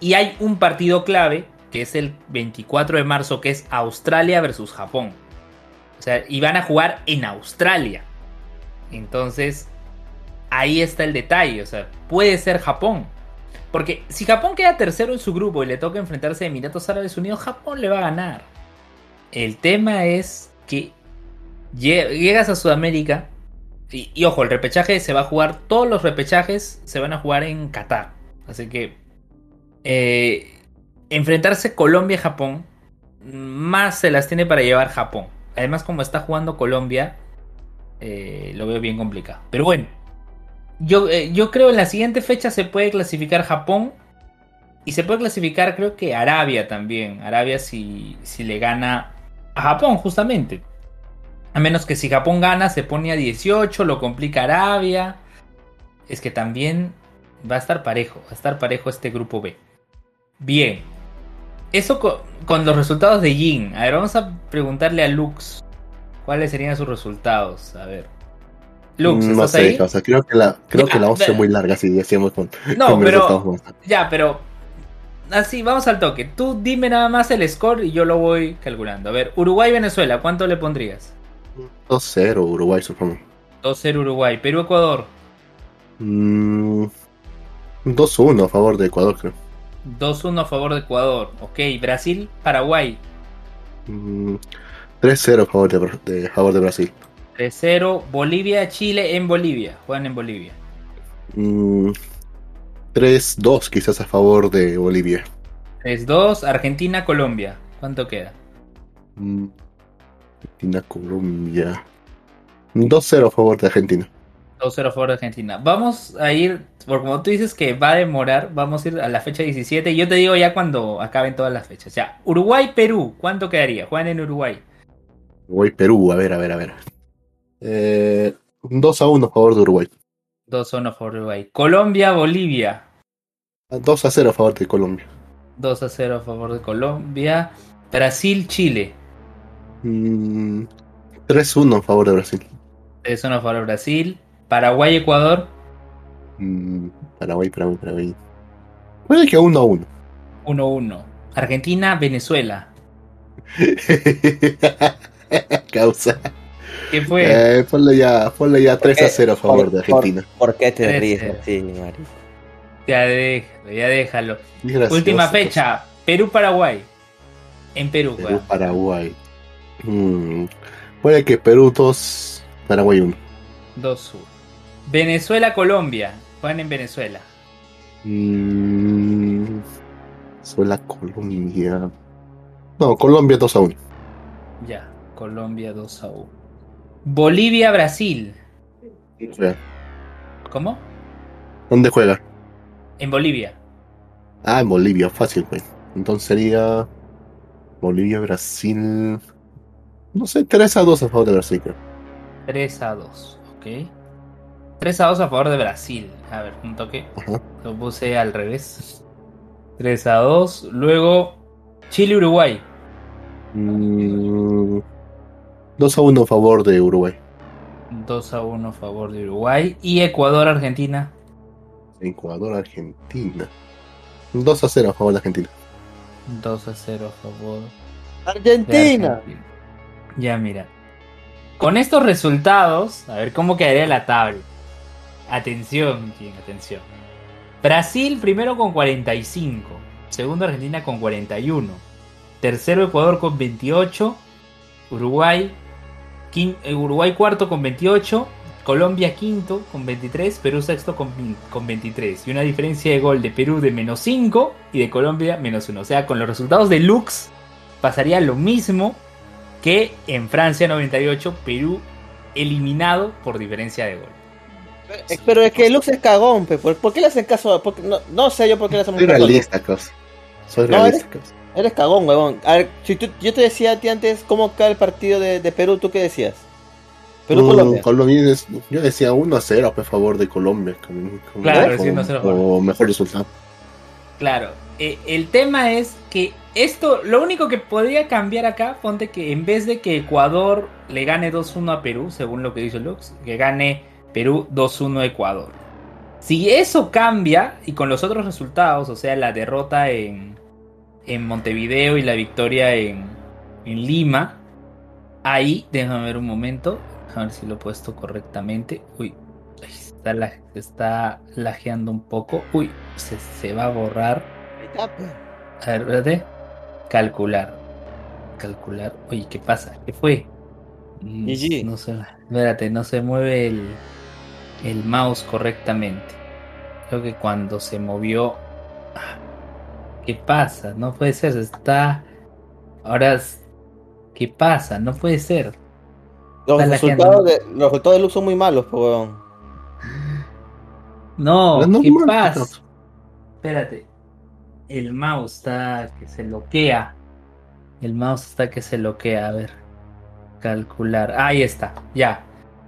Y hay un partido clave que es el 24 de marzo, que es Australia versus Japón. O sea, y van a jugar en Australia. Entonces, ahí está el detalle. O sea, puede ser Japón. Porque si Japón queda tercero en su grupo y le toca enfrentarse a Emiratos Árabes Unidos, Japón le va a ganar. El tema es que lle- llegas a Sudamérica y, ojo, el repechaje se va a jugar, todos los repechajes se van a jugar en Qatar. Así que eh, enfrentarse Colombia-Japón, más se las tiene para llevar Japón. Además, como está jugando Colombia, eh, lo veo bien complicado. Pero bueno, yo, eh, yo creo en la siguiente fecha se puede clasificar Japón y se puede clasificar creo que Arabia también. Arabia si, si le gana a Japón justamente. A menos que si Japón gana se pone a 18, lo complica Arabia. Es que también va a estar parejo, va a estar parejo este grupo B. Bien. Eso con, los resultados de Jin. A ver, vamos a preguntarle a Lux cuáles serían sus resultados. A ver. Lux, ¿estás no sé, ahí? O sea, creo que la, creo que la vamos a muy larga si decíamos con. No, pero. Ya, pero. Así, vamos al toque. Tú dime nada más el score y yo lo voy calculando. A ver, Uruguay-Venezuela, ¿cuánto le pondrías? 2-0 Uruguay, supongo. 2-0 Uruguay. Perú-Ecuador. Mm, 2-1 a favor de Ecuador, creo. 2-1 a favor de Ecuador. Ok, Brasil, Paraguay. 3-0 mm, a favor de, favor de Brasil. 3-0, Bolivia, Chile en Bolivia. Juegan en Bolivia. 3-2 mm, quizás a favor de Bolivia. 3-2, Argentina, Colombia. ¿Cuánto queda? Argentina, Colombia. 2-0 a favor de Argentina. 2-0 a favor de Argentina. Vamos a ir, por como tú dices que va a demorar, vamos a ir a la fecha 17 y yo te digo ya cuando acaben todas las fechas. Ya, Uruguay-Perú, ¿cuánto quedaría? Juegan en Uruguay. Uruguay-Perú, a ver, a ver, a ver. Eh, 2 a 1 a favor de Uruguay. 2 a 1 a favor de Uruguay. Colombia-Bolivia. 2 a 0 a favor de Colombia. 2 a 0 a favor de Colombia. Brasil-Chile. 3 a 1 a favor de Brasil. 3 a 1 a favor de Brasil. Paraguay-Ecuador. Mm, Paraguay, Paraguay, Paraguay. Puede que 1 a 1. 1 a 1. Argentina-Venezuela. Causa. ¿Qué fue? Eh, ponle ya, ponle ya 3 a 0 a favor de Argentina. ¿Por, qué te ríes así, Mario? Ya déjalo, ya déjalo. Última fecha, Perú-Paraguay. En Perú, Perú-Paraguay. Mm, puede que Perú 2, Paraguay 1. 2 1. Venezuela-Colombia. Juegan en Venezuela. Mm, Venezuela-Colombia. No, Colombia 2 a 1. Ya, Colombia 2 a 1. Bolivia-Brasil. ¿Cómo? ¿Dónde juega? En Bolivia. Ah, en Bolivia, fácil, pues. Entonces sería Bolivia-Brasil. No sé, 3 a 2 a favor de Brasil, 3 a 2, ok. 3 a 2 a favor de Brasil. A ver, un toque. Lo puse al revés. 3 a 2. Luego, Chile-Uruguay. 2 mm, a 1 a favor de Uruguay. 2 a 1 a favor de Uruguay. Y Ecuador-Argentina. Ecuador-Argentina. 2 a 0 a favor de Argentina. 2 a 0 a favor. Argentina. Argentina. Ya mira. Con estos resultados, a ver cómo quedaría la tabla. Atención, atención. Brasil primero con 45. Segundo Argentina con 41. Tercero Ecuador con 28. Uruguay. Eh, Uruguay cuarto con 28. Colombia quinto con 23. Perú sexto con, con 23. Y una diferencia de gol de Perú de menos 5 y de Colombia menos 1. O sea, con los resultados de Lux pasaría lo mismo que en Francia 98. Perú eliminado por diferencia de gol. Eh, pero es que Lux es cagón, ¿por, qué le hacen caso? No, no, sé yo por qué le hacen Soy realista, cos. Soy realista, eres, eres, cagón, huevón. A ver, si tú, yo te decía a ti antes cómo cae el partido de, de Perú, ¿tú qué decías? Perú, Colombia. Colombia yo decía 1 a 0 a favor de Colombia. claro, sí, 1 a 0 O mejor resultado. Claro, eh, el tema es que esto, lo único que podría cambiar acá, ponte que en vez de que Ecuador le gane 2-1 a Perú, según lo que dice Lux, que gane Perú 2-1 Ecuador. Si eso cambia y con los otros resultados, o sea, la derrota en, en Montevideo y la victoria en, en Lima, ahí, déjame ver un momento, a ver si lo he puesto correctamente. Uy, está, la, está lajeando un poco. Uy, se, se va a borrar. A ver, espérate. Calcular. Calcular. Oye, ¿qué pasa? ¿Qué fue? Mm, no se, espérate, no se mueve el, el mouse correctamente. Creo que cuando se movió. ¿Qué pasa? No puede ser. Está. Ahora. ¿Qué pasa? No puede ser. Los resultados, de, los resultados de son muy malos, pues, No, ¿qué pasa? Espérate. El mouse está que se loquea. El mouse está que se loquea. A ver. Calcular. Ahí está. Ya.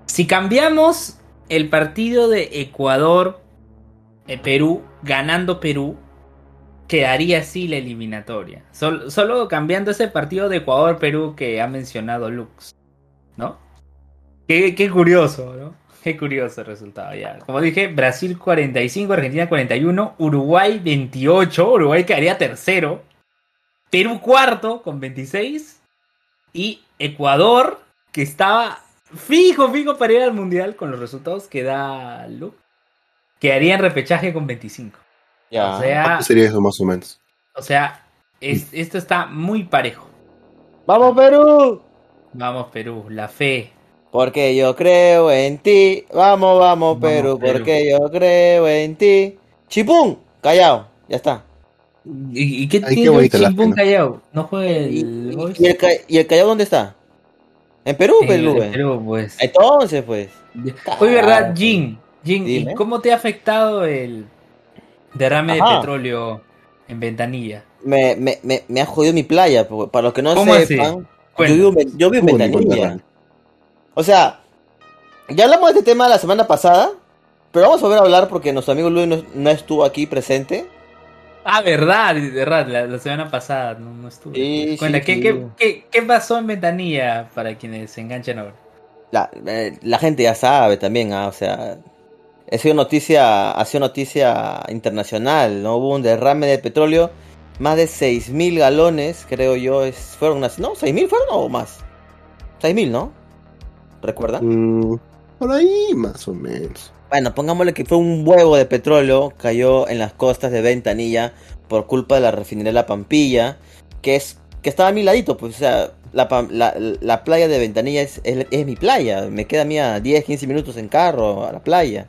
Si cambiamos el partido de Ecuador, eh, Perú, ganando Perú, quedaría así la eliminatoria. solo cambiando ese partido de Ecuador-Perú que ha mencionado Lux. ¿No? Qué, curioso, ¿no? Qué curioso el resultado, ya. Como dije, Brasil 45, Argentina 41, Uruguay 28, Uruguay quedaría tercero, Perú cuarto con 26 y Ecuador, que estaba fijo, fijo para ir al Mundial con los resultados que da Luke, quedaría en repechaje con 25. Ya. O sea, sería eso más o menos? O sea, esto está muy parejo. ¡Vamos, Perú! Vamos, Perú, la fe. Porque yo creo en ti. Vamos, vamos, Perú, porque yo creo en ti. Chipún, callado, ya está. ¿Y, qué tiene el Chipún callado? No juega el... ¿Y, el, callado dónde está? En Perú, Perú. En Perú, pues. Entonces, pues. Oye, ¿verdad, Jin? Jin, cómo te ha afectado el derrame de petróleo en Ventanilla? Me, me, me, me, ha jodido mi playa, para los que no sepan. Yo vivo, yo vivo en Ventanilla. O sea, ya hablamos de este tema la semana pasada, pero vamos a volver a hablar porque nuestro amigo Luis no, estuvo aquí presente. Ah, verdad, verdad, la, semana pasada no, estuvo. Sí, ¿qué, pasó en Ventanilla para quienes se enganchan ahora? La, eh, la gente ya sabe también, ah, o sea, ha sido noticia, ha sido noticia internacional, ¿no? Hubo un derrame de petróleo, más de 6.000 galones, creo yo, es, fueron unas, ¿no? ¿6.000 fueron o más? 6.000, ¿no? ¿Recuerda? Mm, por ahí, más o menos. Bueno, pongámosle que fue un huevo de petróleo, cayó en las costas de Ventanilla por culpa de la refinería La Pampilla, que es que estaba a mi ladito, pues, o sea, la, la, playa de Ventanilla es, es, mi playa, me queda a mí a 10, 15 minutos en carro a la playa.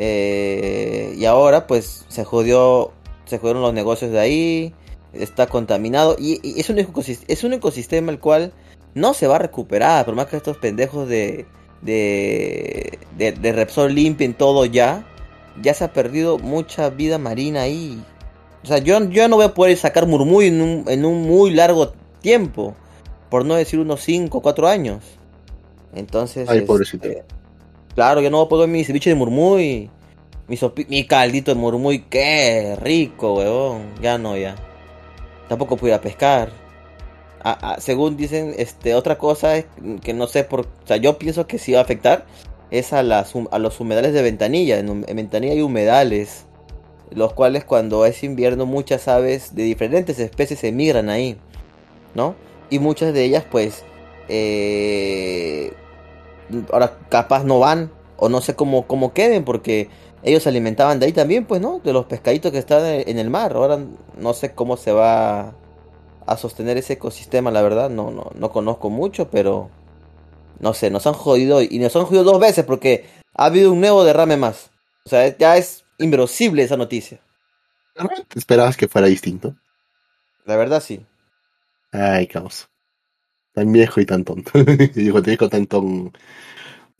Eh, y ahora, pues, se jodió, se jodieron los negocios de ahí, está contaminado, y, y es, un es un ecosistema el cual no se va a recuperar, por más que estos pendejos de, de, de, Repsol limpien todo ya, ya se ha perdido mucha vida marina ahí. O sea, yo, yo no voy a poder sacar murmullo en un, en un muy largo tiempo, por no decir unos 5 o 4 años. Entonces, Ay, este, claro, yo no a poder mi ceviche de murmuy, mi, mi caldito de murmuy, qué rico, weón. Ya no, ya. Tampoco pude pescar según dicen, este, otra cosa que no sé por, o sea, yo pienso que sí va a afectar es a las a los humedales de ventanilla. En, ventanilla hay humedales, los cuales cuando es invierno muchas aves de diferentes especies emigran ahí, ¿no? Y muchas de ellas, pues, eh, ahora capaz no van o no sé cómo cómo queden porque ellos se alimentaban de ahí también, pues, ¿no? De los pescaditos que están en el mar. Ahora no sé cómo se va a sostener ese ecosistema, la verdad, no, no, no conozco mucho, pero no sé, nos han jodido y nos han jodido dos veces porque ha habido un nuevo derrame más. O sea, ya es inverosible esa noticia. ¿Te esperabas que fuera distinto? La verdad sí. Ay, caos. Tan viejo y tan tonto. Digo, te digo tan tonto.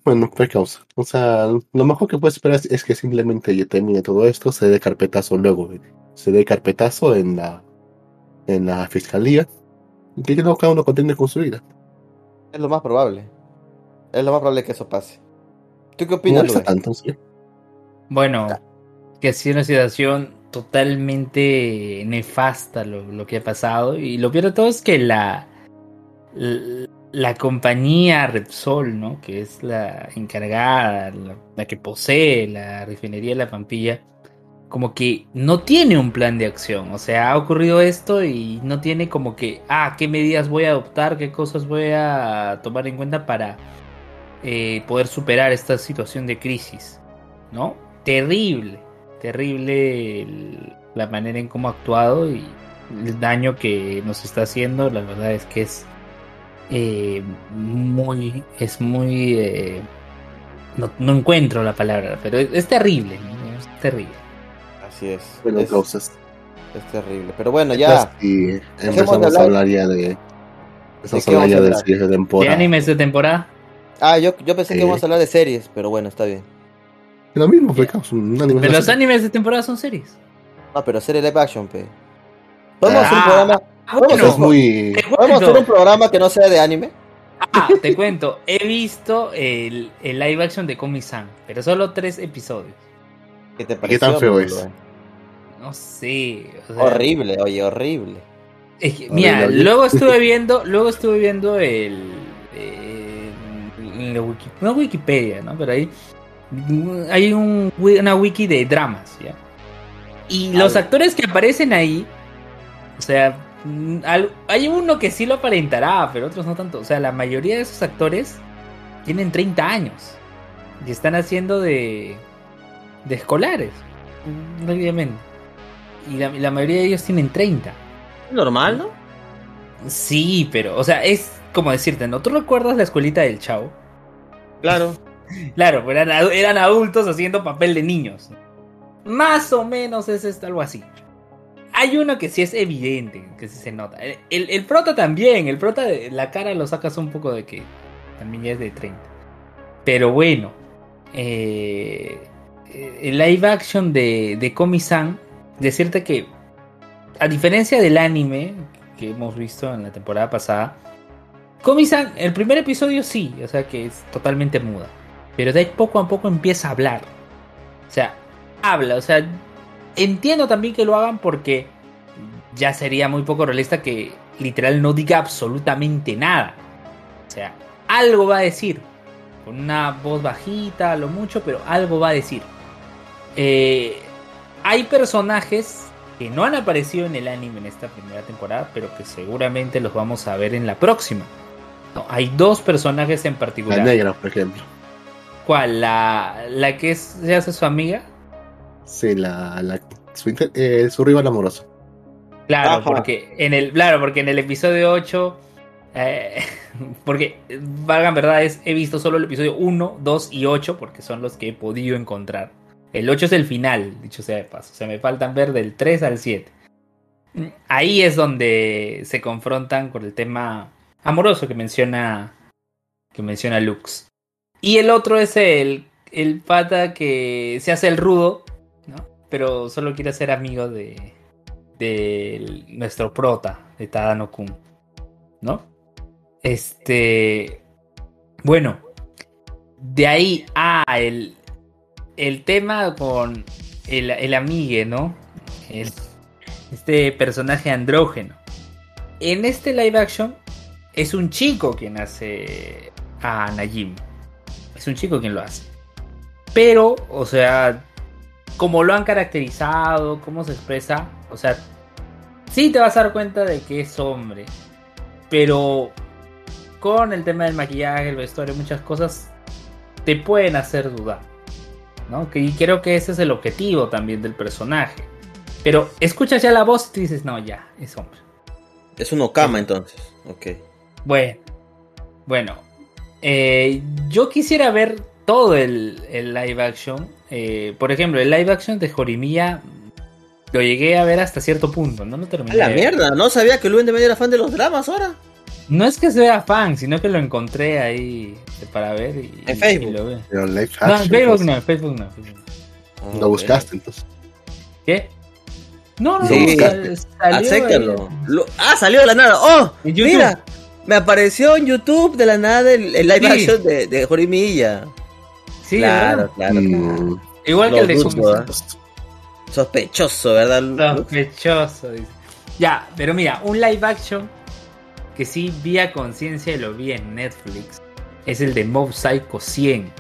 Bueno, pues causa. O sea, lo mejor que puedes esperar es que simplemente termine todo esto, se dé carpetazo luego. Se dé carpetazo en la en la fiscalía y que cada uno contende con su vida. Es lo más probable. Es lo más probable que eso pase. ¿Tú qué opinas? Bueno, que ha sido una situación totalmente nefasta lo, que ha pasado. Y lo peor de todo es que la, la, compañía Repsol, ¿no? que es la encargada, la, la, que posee la refinería de la Pampilla, como que no tiene un plan de acción. O sea, ha ocurrido esto y no tiene como que, ah, qué medidas voy a adoptar, qué cosas voy a tomar en cuenta para eh, poder superar esta situación de crisis. ¿No? Terrible, terrible la manera en cómo ha actuado y el daño que nos está haciendo. La verdad es que es eh, muy, es muy... Eh, no, encuentro la palabra, pero es, terrible, es terrible. Así es. Bueno, causas. Es terrible. Pero bueno, ya. Y empezamos a hablar- ya de. Empezamos a hablar vamos ya de series de ¿De temporada. animes de temporada? Ah, yo, yo pensé que íbamos a hablar de series, pero bueno, está bien. Lo mismo, caos, un anime. Pero de los serie. animes de temporada son series. No, pero serie live action, pe. Podemos hacer un Ah, programa. Bueno, Eso es muy. te Podemos hacer un programa que no sea de anime. Ah, te cuento. He visto el, el live action de Komi-san, pero solo tres episodios. ¿Qué te qué pareció? tan feo es? No sé. o sea, Horrible, oye, horrible. es que, Horrible, mira, horrible. luego estuve viendo, luego estuve viendo el, la wiki- no Wikipedia, ¿no? Pero ahí hay un, una wiki de dramas, ¿ya? Y los Ah, actores que aparecen ahí, o sea, al- hay uno que sí lo aparentará, pero otros no tanto. O sea, la mayoría de esos actores tienen 30 años y están haciendo de, de escolares, mm, prácticamente. Y la, la mayoría de ellos tienen 30. Normal, ¿no? Sí, pero, o sea, es como decirte, ¿no? ¿Tú recuerdas la escuelita del chavo? Claro. Claro, eran, eran adultos haciendo papel de niños. Más o menos es esto, algo así. Hay uno que sí es evidente, que sí se nota. El, prota también, el prota de la cara lo sacas un poco de que también ya es de 30. Pero bueno, eh, el live action de, de Komi-san, decirte que, a diferencia del anime que hemos visto en la temporada pasada, Komi-san, el primer episodio sí, o sea que es totalmente muda. Pero de ahí poco a poco empieza a hablar. O sea, habla, o sea, entiendo también que lo hagan porque ya sería muy poco realista que literal no diga absolutamente nada. O sea, algo va a decir. Con una voz bajita, lo mucho, pero algo va a decir. Eh, hay personajes que no han aparecido en el anime en esta primera temporada, pero que seguramente los vamos a ver en la próxima. No, hay dos personajes en La particular. negra, por ejemplo. ¿Cuál? ¿La, la que es, se hace su amiga? Sí, la, la su, inter- eh, su rival amoroso. Claro, Ajá. porque en el, claro, porque en el episodio 8, eh, porque valgan verdades, he visto solo el episodio 1, 2 y 8, porque son los que he podido encontrar. El 8 es el final, dicho sea de paso. O sea, me faltan ver del 3 al 7. Ahí es donde se confrontan con el tema amoroso que menciona que menciona Lux. Y el otro es el, el pata que se hace el rudo. Pero solo quiere ser amigo de, de nuestro prota, de Tadano Kun, ¿no? Este. Bueno, de ahí a el, el tema con el, el amigue, ¿no? Este personaje andrógeno. En este live action es un chico quien hace a Najim. Es un chico quien lo hace. Pero, o sea, como lo han caracterizado, cómo se expresa, o sea, sí te vas a dar cuenta de que es hombre. Pero con el tema del maquillaje, el vestuario, muchas cosas te pueden hacer dudar. ¿no? Que- Y creo que ese es el objetivo también del personaje. Pero escuchas ya la voz y tú dices, no, ya, es hombre. Es un Okama entonces. Ok. Bueno, bueno, eh, yo quisiera ver todo el, el live action. Eh, por ejemplo, el live action de Jorimilla lo llegué a ver hasta cierto punto, no lo terminé. A la mierda, no sabía que Luen de Medio era fan de los dramas ahora. No es que sea fan, sino que lo encontré ahí para ver y, En Facebook. y lo veo. Pero live No, en action, Facebook pues, no, en Facebook no. en Facebook no. Lo buscaste entonces. ¿Qué? No, no, Sí. no, Acéptalo. Lo- Ah, salió de la nada. ¡Oh! Mira, me apareció en YouTube de la nada el, el live Sí. action de, de Jorimilla. Sí, claro, claro, claro. Mm, Igual que el de dudes, Sospechoso, ¿verdad? Sospechoso, dice. Ya, pero mira, un live action que sí vi a conciencia y lo vi en Netflix es el de Mob Psycho 100.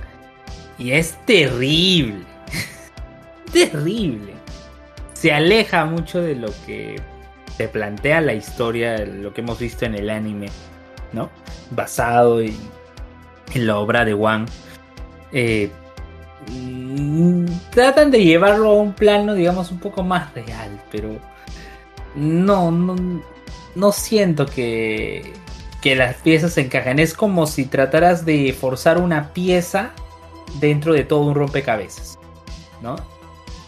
Y es terrible. terrible. Se aleja mucho de lo que te plantea la historia, lo que hemos visto en el anime, ¿no? Basado en, en la obra de Wang. Eh, tratan de llevarlo a un plano, digamos, un poco más real, pero no, no, no siento que, que las piezas se encajen. Es como si trataras de forzar una pieza dentro de todo un rompecabezas, ¿no?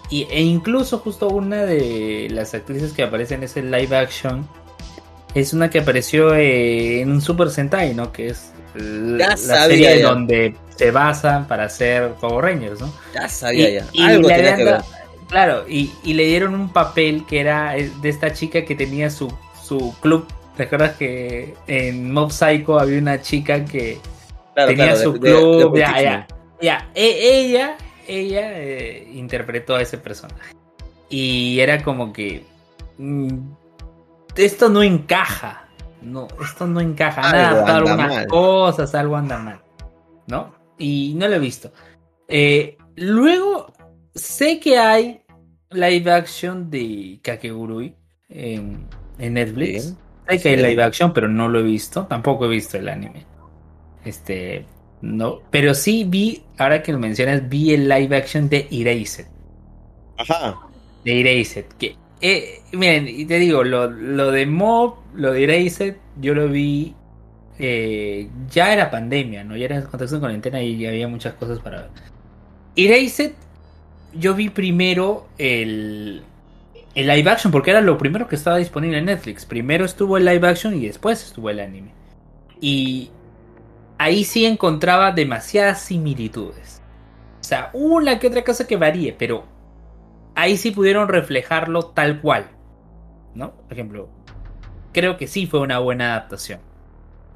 Y, e incluso justo una de las actrices que aparece en ese live action es una que apareció eh, en un Super Sentai, ¿no? Que es la sabía serie ya. donde se basan para hacer Power Rangers, ¿no? Ya sabía Y- ya. y Algo le tenía habían que ver. dado- Claro, y, y le dieron un papel que era eh, de esta chica que tenía su, su club. ¿Recuerdas que en Mob Psycho había una chica que Claro, tenía claro, su de- club? de ya, ya. E- ella, ella eh, interpretó a ese personaje. Y era como que. mm, esto no encaja. No, esto no encaja. Han Algo adaptado anda algunas mal. cosas, algo anda mal. ¿No? Y no lo he visto. Eh, luego, sé que hay live action de Kakegurui en, en Netflix. Sé que hay live action, pero no lo he visto. Tampoco he visto el anime. Este, no. Pero sí vi, ahora que lo mencionas, vi el live action de Erased. Ajá. De Erased. Que, eh, miren, y te digo, lo, lo de Mob, lo de Erased, yo lo vi. eh, ya era pandemia, ¿no? Ya era en contexto de cuarentena y había muchas cosas para ver. Erased, yo vi primero el, el live action, porque era lo primero que estaba disponible en Netflix. Primero estuvo el live action y después estuvo el anime. Y ahí sí encontraba demasiadas similitudes. O sea, una que otra cosa que varíe, pero ahí sí pudieron reflejarlo tal cual. ¿No? Por ejemplo, creo que sí fue una buena adaptación.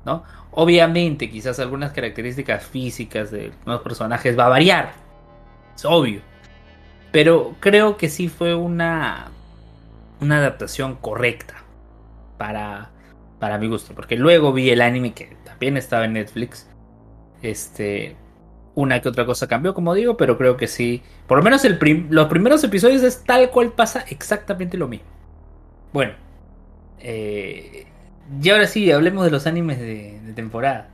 ¿No? Obviamente, quizás algunas características físicas de los personajes va a variar. Es obvio. Pero creo que sí fue una, una adaptación correcta para, para mi gusto. Porque luego vi el anime que también estaba en Netflix. Este, una que otra cosa cambió, como digo, pero creo que sí. Por lo menos el prim- los primeros episodios es tal cual pasa exactamente lo mismo. Bueno, eh, y ahora sí, hablemos de los animes de, de temporada.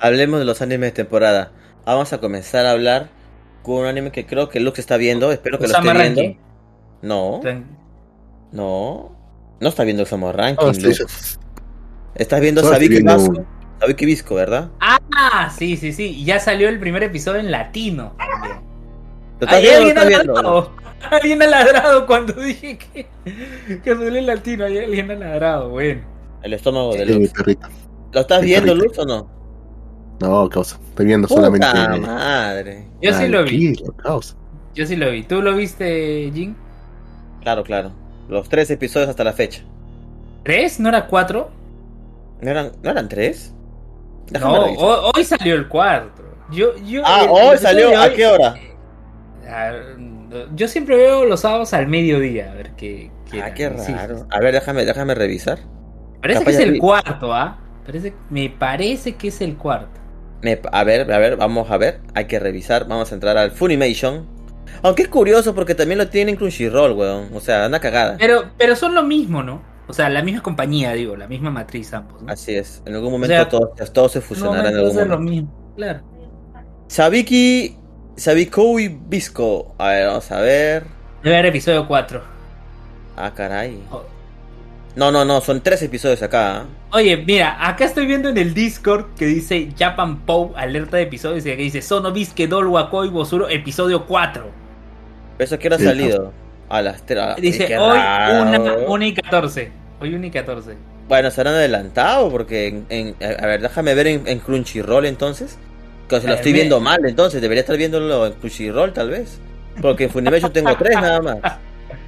Hablemos de los animes de temporada. Vamos a comenzar a hablar con un anime que creo que Lux está viendo. Espero que Osama lo esté viendo. Ranking. No, no. No está viendo Osama Ranking. Ah, sí, Lux. sí. Estás viendo Sabiki Vasco. Uno. Sabiki Visco, ¿verdad? Ah, sí, sí, sí. y Ya salió el primer episodio en latino. también. ¿Lo estás Ay, viendo o alguien lo ha ladrado. Alguien ha ladrado cuando dije que, que salió en latino. Ahí Alguien ha ladrado, bueno. El estómago de Sí, Lux. perrita. ¿Lo estás mi viendo, perrita. Lux, o no? No, causa. Estoy viendo Puta solamente. madre. Yo sí lo vi. Causa. Yo sí lo vi. ¿Tú lo viste, Jin? Claro, claro. Los tres episodios hasta la fecha. ¿Tres? ¿No era cuatro? ¿No eran, ¿no eran tres? Déjame No, hoy salió el cuarto. Yo, yo, Ah, el- hoy salió. ¿A hoy- qué hora? Yo siempre veo los sábados al mediodía, a ver qué. Ah, qué Sí, raro. A ver, déjame, déjame revisar. Parece Capaz que es el vi. cuarto, ¿ah? Parece, me parece que es el cuarto. Me- a ver, a ver, vamos a ver. Hay que revisar. Vamos a entrar al Funimation. Aunque es curioso porque también lo tienen Crunchyroll, weón. O sea, anda cagada. Pero, pero son lo mismo, ¿no? O sea, la misma compañía, digo, la misma matriz ambos. ¿no? Así es. En algún momento sea, todo, todo se No, fusionará en no, algún es lo momento. mismo, claro. Sabiki. Sabiko y Visco. A ver, vamos a ver. Debe haber episodio 4. Ah, caray. Oh. No, no, no. Son tres episodios acá. ¿ah? Oye, mira, acá estoy viendo en el Discord que dice Japan Pow, alerta de episodios, y que dice Sono Bisque Dol Wakoi Bosuro, episodio 4. ¿Eso que ha Sí, salido? A las. Dice hoy raro. una, una y 14. Hoy una y 14. Bueno, se han adelantado porque en, en- a ver, déjame ver en, en Crunchyroll entonces. Que se lo estoy viendo mal, entonces debería estar viéndolo en Crunchyroll tal vez. Porque en Funimation tengo tres nada más.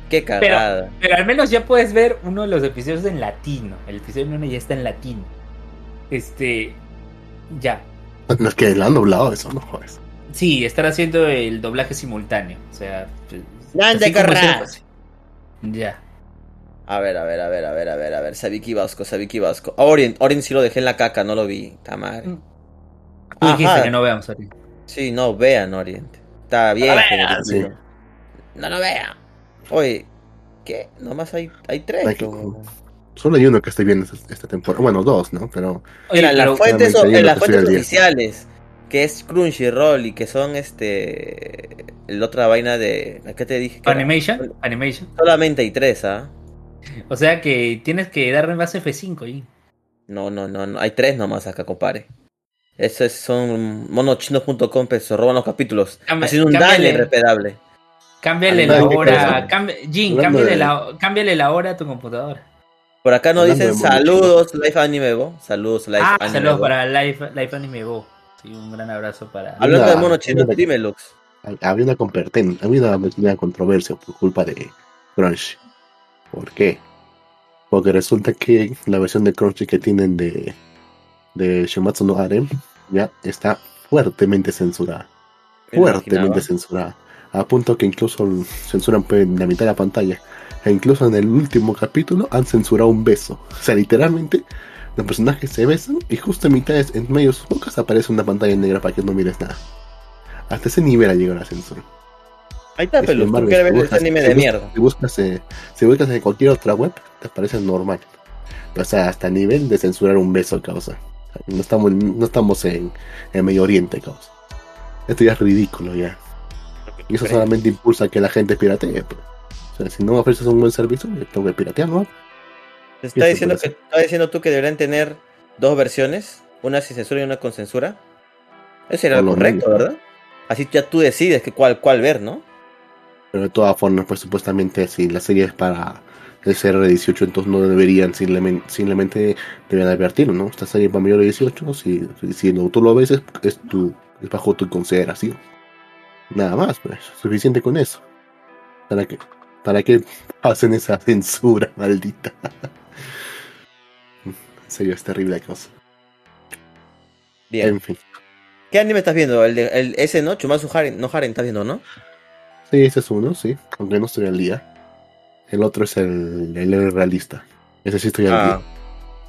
Qué cagada. Pero al menos ya puedes ver uno de los episodios en latino. El episodio 1 ya está en latino. Este. Ya. No es que lo han doblado eso, no jodes. Sí, estar haciendo el doblaje simultáneo. O sea. Grande Corral. Ya. A ver, a ver, a ver, a ver, a ver, a ver. Sabiki Vasco, Sabiki Vasco. Orient, Orient sí lo dejé en la caca, no lo vi. Está mal. Tú dijiste Ajá. que no veamos ahorita. Sí, no, vean Orient. Está bien. No sí. No lo vean. Oye, ¿qué? Nomás hay, hay tres. Ay. Solo hay uno que estoy viendo esta, esta temporada. Bueno, dos, ¿no? Pero Oye, Mira, pero- las fuentes, en las fuentes oficiales, que es Crunchyroll y que son este. La otra vaina de. ¿Qué te dije? que era? Animation, Animation. Solamente hay tres, ¿ah? O sea que tienes que darle base F5 ahí. No, no, no, no. Hay tres nomás acá, compare. Esos son monochinos.com, pero se roban los capítulos. Cambia- Haciendo un daño irreparable. Cámbiale la hora. cambi- Jin, cámbiale de- la, cámbiale la hora a tu computadora. Por acá nos Hablando dicen saludos, Life Anime Bo. Saludos, Life Ah, Anime saludos Bo. para Life, Life Anime Bo. Sí, un gran abrazo para. Hablando Una- de mono chino, una- dime, Lux. Había una, comperten- había una pequeña controversia por culpa de Crunchy. ¿Por qué? Porque resulta que la versión de Crunchy que tienen de, de Shumatsu no Harem ya está fuertemente censurada. Me Fuertemente censurada. A punto que incluso censuran pues, en la mitad de la pantalla. E incluso en el último capítulo han censurado un beso. O sea, literalmente los personajes se besan y justo en mitad, en medio de sus bocas aparece una pantalla negra para que no mires nada. Hasta ese nivel ha llegado la censura. Ahí está. Tú quieres si ver este buscas- anime de mierda. Si buscas, eh, si buscas en cualquier otra web, te parece normal. O sea, hasta el nivel de censurar un beso, causa. No estamos, no estamos en, en Medio Oriente, causa. Esto ya es ridículo, ya. Y eso solamente impulsa que la gente piratee. pues. O sea, si no ofreces un buen servicio, tengo que piratear, ¿no? Te está diciendo, que, está diciendo tú que deberían tener dos versiones, una sin censura y una con censura. Eso sería Por lo correcto. ¿verdad? Así ya tú decides que cuál, cuál ver, ¿no? Pero de todas formas, pues supuestamente si la serie es para el CR18, entonces no deberían simplemente, simplemente deberían advertirlo, ¿no? Esta serie es para mayor de 18, si, si, si lo- tú lo ves es, es, tu, es bajo tu consideración. Nada más, pues, suficiente con eso. ¿Para qué? ¿Para qué hacen esa censura, maldita? en serio, es terrible la cosa. Bien. En fin. ¿Qué anime estás viendo? El, de, el ese, ¿no? Chumasu Haren, no Haren estás viendo, ¿no? Sí, ese es uno, sí, aunque no estoy al día. El otro es el, el héroe realista. Ese sí estoy al Ah, día.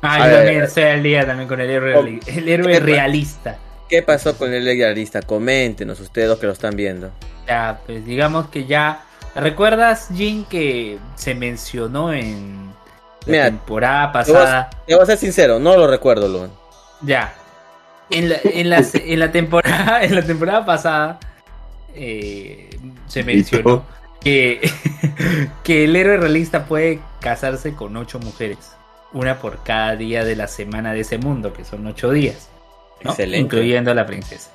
Ah, yo también estoy al día también con el héroe, Oh. el héroe realista. ¿Qué pasó con el idealista? Coméntenos ustedes dos que lo están viendo. Ya, pues digamos que ya. ¿Recuerdas, Jin, que se mencionó en la Mira, temporada pasada? Te voy a ser sincero, no lo recuerdo, Luan. Ya. En la, en la, en la temporada, en la temporada pasada eh, se mencionó que, que el héroe realista puede casarse con ocho mujeres. Una por cada día de la semana de ese mundo, que son ocho días. ¿no? Excelente. Incluyendo a la princesa.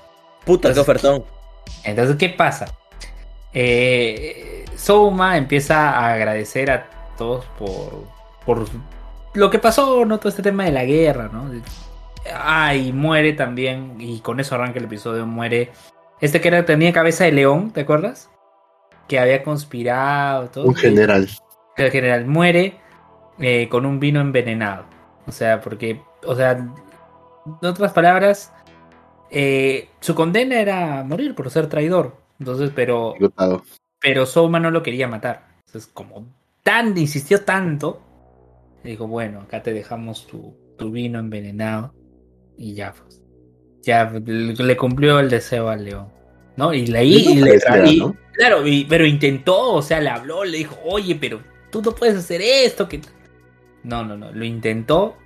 Puta, qué Entonces- ofertón. Entonces, ¿qué pasa? Eh, Souma empieza a agradecer a todos por, por lo que pasó, ¿no? Todo este tema de la guerra, ¿no? Ah, y muere también, y con eso arranca el episodio, muere este que era, tenía cabeza de león, ¿te acuerdas? Que había conspirado, todo. Un general. El general muere eh, con un vino envenenado. O sea, porque, o sea, en otras palabras, eh, su condena era morir por ser traidor. Entonces, pero, pero Souma no lo quería matar. Entonces, como tan insistió tanto, dijo, bueno, acá te dejamos tu, tu vino envenenado y ya, pues, ya le le cumplió el deseo al león, ¿no? Y le, y, le pareciera, tra- y- ¿no? claro, y- pero intentó, o sea, le habló, le dijo, oye, pero tú no puedes hacer esto, que no, no, no, lo intentó.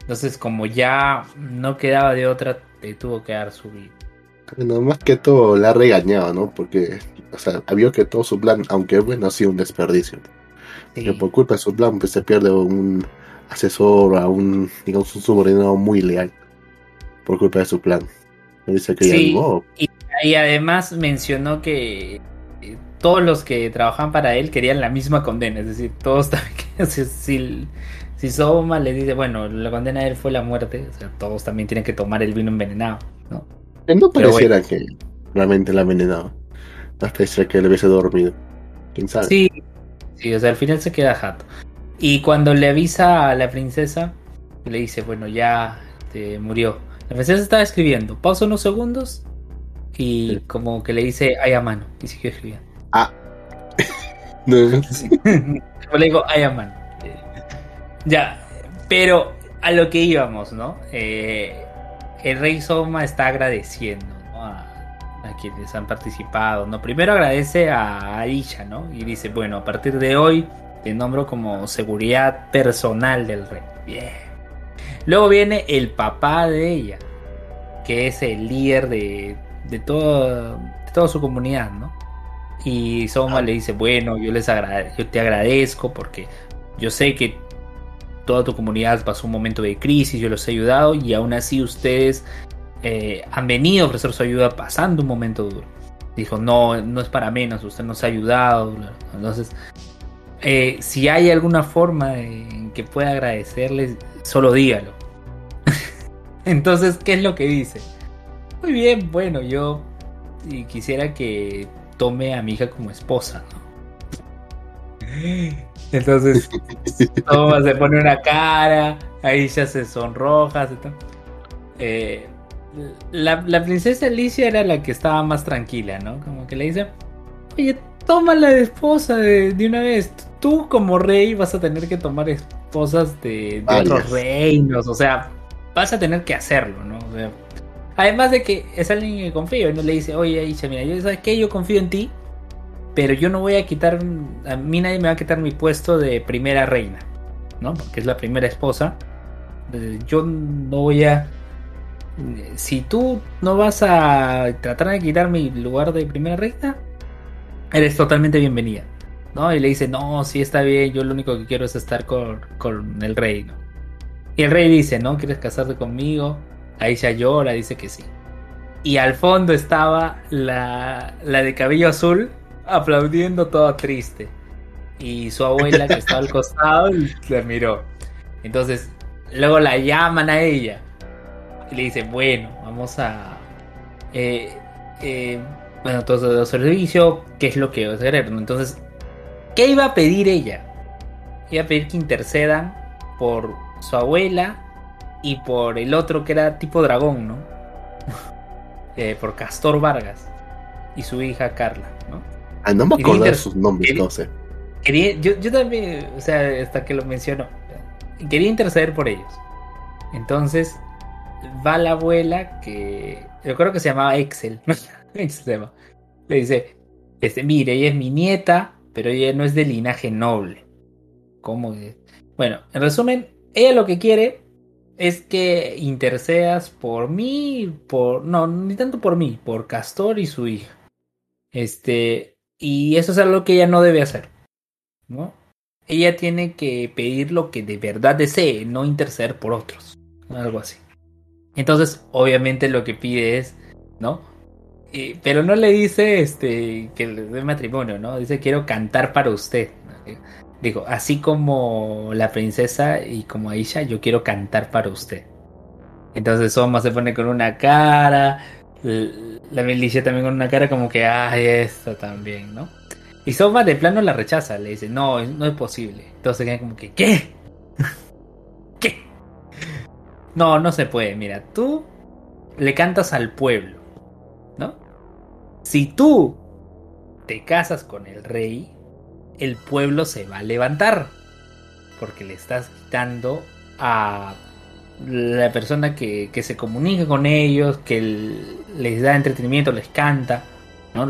Entonces, como ya no quedaba de otra, le tuvo que dar su vida. Bueno, más que todo la ha regañado, ¿no? Porque, o sea, vio que todo su plan, aunque bueno, ha sido un desperdicio. Sí. Que por culpa de su plan, pues se pierde un asesor, a un, digamos, un subordinado muy leal. Por culpa de su plan. Me dice que Sí. Y además mencionó que eh, todos los que trabajaban para él querían la misma condena, es decir, todos también si, si, si Soma le dice, bueno, la condena de él fue la muerte, o sea, todos también tienen que tomar el vino envenenado, ¿no? No pareciera que realmente la ha envenenado. Hasta pareciera que le hubiese dormido. ¿Quién sabe? Sí, sí, o sea, al final se queda jato. Y cuando le avisa a la princesa, le dice, bueno, ya murió. La princesa estaba escribiendo, pausa unos segundos y Sí. como que le dice, ay a mano, y siguió escribiendo. No, Como le digo, ay a mano. Eh, Ya, pero a lo que íbamos, ¿no? Eh, el rey Soma está agradeciendo. A, quienes han participado, ¿no? Primero agradece a Aisha, ¿no? Y dice, bueno, a partir de hoy te nombro como seguridad personal del rey. Luego viene el papá de ella, que es el líder de, de, todo, de toda su comunidad, ¿no? Y Soma le dice, bueno, yo les agrade yo te agradezco porque yo sé que toda tu comunidad pasó un momento de crisis, yo los he ayudado y aún así ustedes eh, han venido a ofrecer su ayuda pasando un momento duro. dijo, no, no es para menos, usted nos ha ayudado. Entonces, eh, si hay alguna forma en que pueda agradecerles, solo dígalo. Entonces, ¿qué es lo que dice? Muy bien, bueno, yo quisiera que tome a mi hija como esposa, ¿no? Entonces, Toma se pone una cara, ahí ya se sonroja. Eh, la, la, princesa Alicia era la que estaba más tranquila, ¿no? Como que le dice, oye, tómala de esposa de, de una vez. Tú como rey vas a tener que tomar esposas de, de otros reinos, o sea, vas a tener que hacerlo, ¿no? O sea, además de que es alguien que confío, y no le dice, oye, Alicia, mira, yo, ¿sabes qué? Yo confío en ti, pero yo no voy a quitar, a mí nadie me va a quitar mi puesto de primera reina, ¿no? Porque es la primera esposa. Eh, yo no voy a... Si tú no vas a tratar de quitar mi lugar de primera reina, eres totalmente bienvenida, ¿no? Y le dice, no, sí está bien, yo lo único que quiero es estar con, con el rey. Y el rey dice, ¿no? ¿Quieres casarte conmigo? Ahí ya llora, dice que sí. Y al fondo estaba la, la de cabello azul, aplaudiendo todo triste. Y su abuela que estaba al costado la miró. Entonces, luego la llaman a ella. Y le dicen, bueno, vamos a... Eh, eh, bueno, todo el servicio, ¿qué es lo que va a hacer? Entonces, ¿qué iba a pedir ella? Iba a pedir que intercedan por su abuela y por el otro que era tipo dragón, ¿no? eh, por Castor Vargas y su hija Carla, ¿no? Ah, no me acuerdo de sus nombres, no sé. Quería, yo, yo también, o sea, hasta que lo mencionó, quería interceder por ellos. Entonces, va la abuela que yo creo que se llamaba Excel, le dice, este, mire, ella es mi nieta, pero ella no es de linaje noble. ¿Cómo? Bueno, en resumen, ella lo que quiere es que intercedas por mí, por no, ni tanto por mí, por Castor y su hija. Este, y eso es algo que ella no debe hacer. ¿no? Ella tiene que pedir lo que de verdad desee, no interceder por otros. Algo así. Entonces, obviamente lo que pide es, ¿no? pero no le dice este que le dé matrimonio, ¿no? Dice quiero cantar para usted. Digo, así como la princesa y como Aisha, yo quiero cantar para usted. Entonces Soma se pone con una cara, la Milicia también con una cara como que, ay, esto también, ¿no? Y Soma de plano la rechaza, le dice, no, no es posible. Entonces queda como que. ¿Qué? No, no se puede, mira, tú le cantas al pueblo, ¿no? Si tú te casas con el rey, el pueblo se va a levantar, porque le estás quitando a la persona que, que, se comunica con ellos, que les da entretenimiento, les canta, ¿no?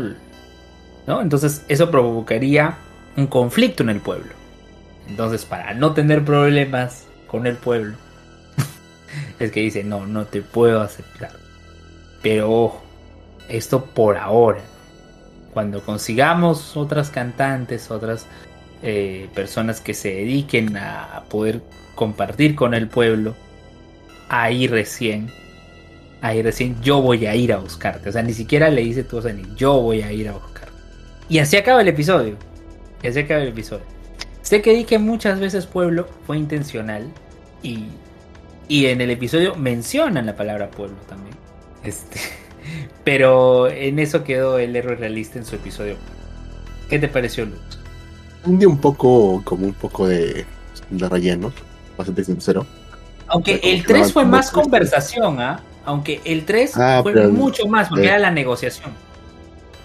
¿no? Entonces eso provocaría un conflicto en el pueblo. Entonces para no tener problemas con el pueblo, es que dice, no, no te puedo aceptar. Pero ojo, esto por ahora. Cuando consigamos otras cantantes, otras eh, personas que se dediquen a poder compartir con el pueblo, ahí recién, ahí recién yo voy a ir a buscarte. O sea, ni siquiera le dice tú, yo voy a ir a buscarte. Y así acaba el episodio. Y así acaba el episodio. Sé que dije muchas veces pueblo fue intencional y, y en el episodio mencionan la palabra pueblo también. Este, pero en eso quedó el héroe realista en su episodio. ¿Qué te pareció, Luz? Un poco como un poco de, de relleno, bastante sincero. Aunque el 3 fue más conversación, ¿ah? Aunque el 3 ah, fue mucho más, porque era la negociación.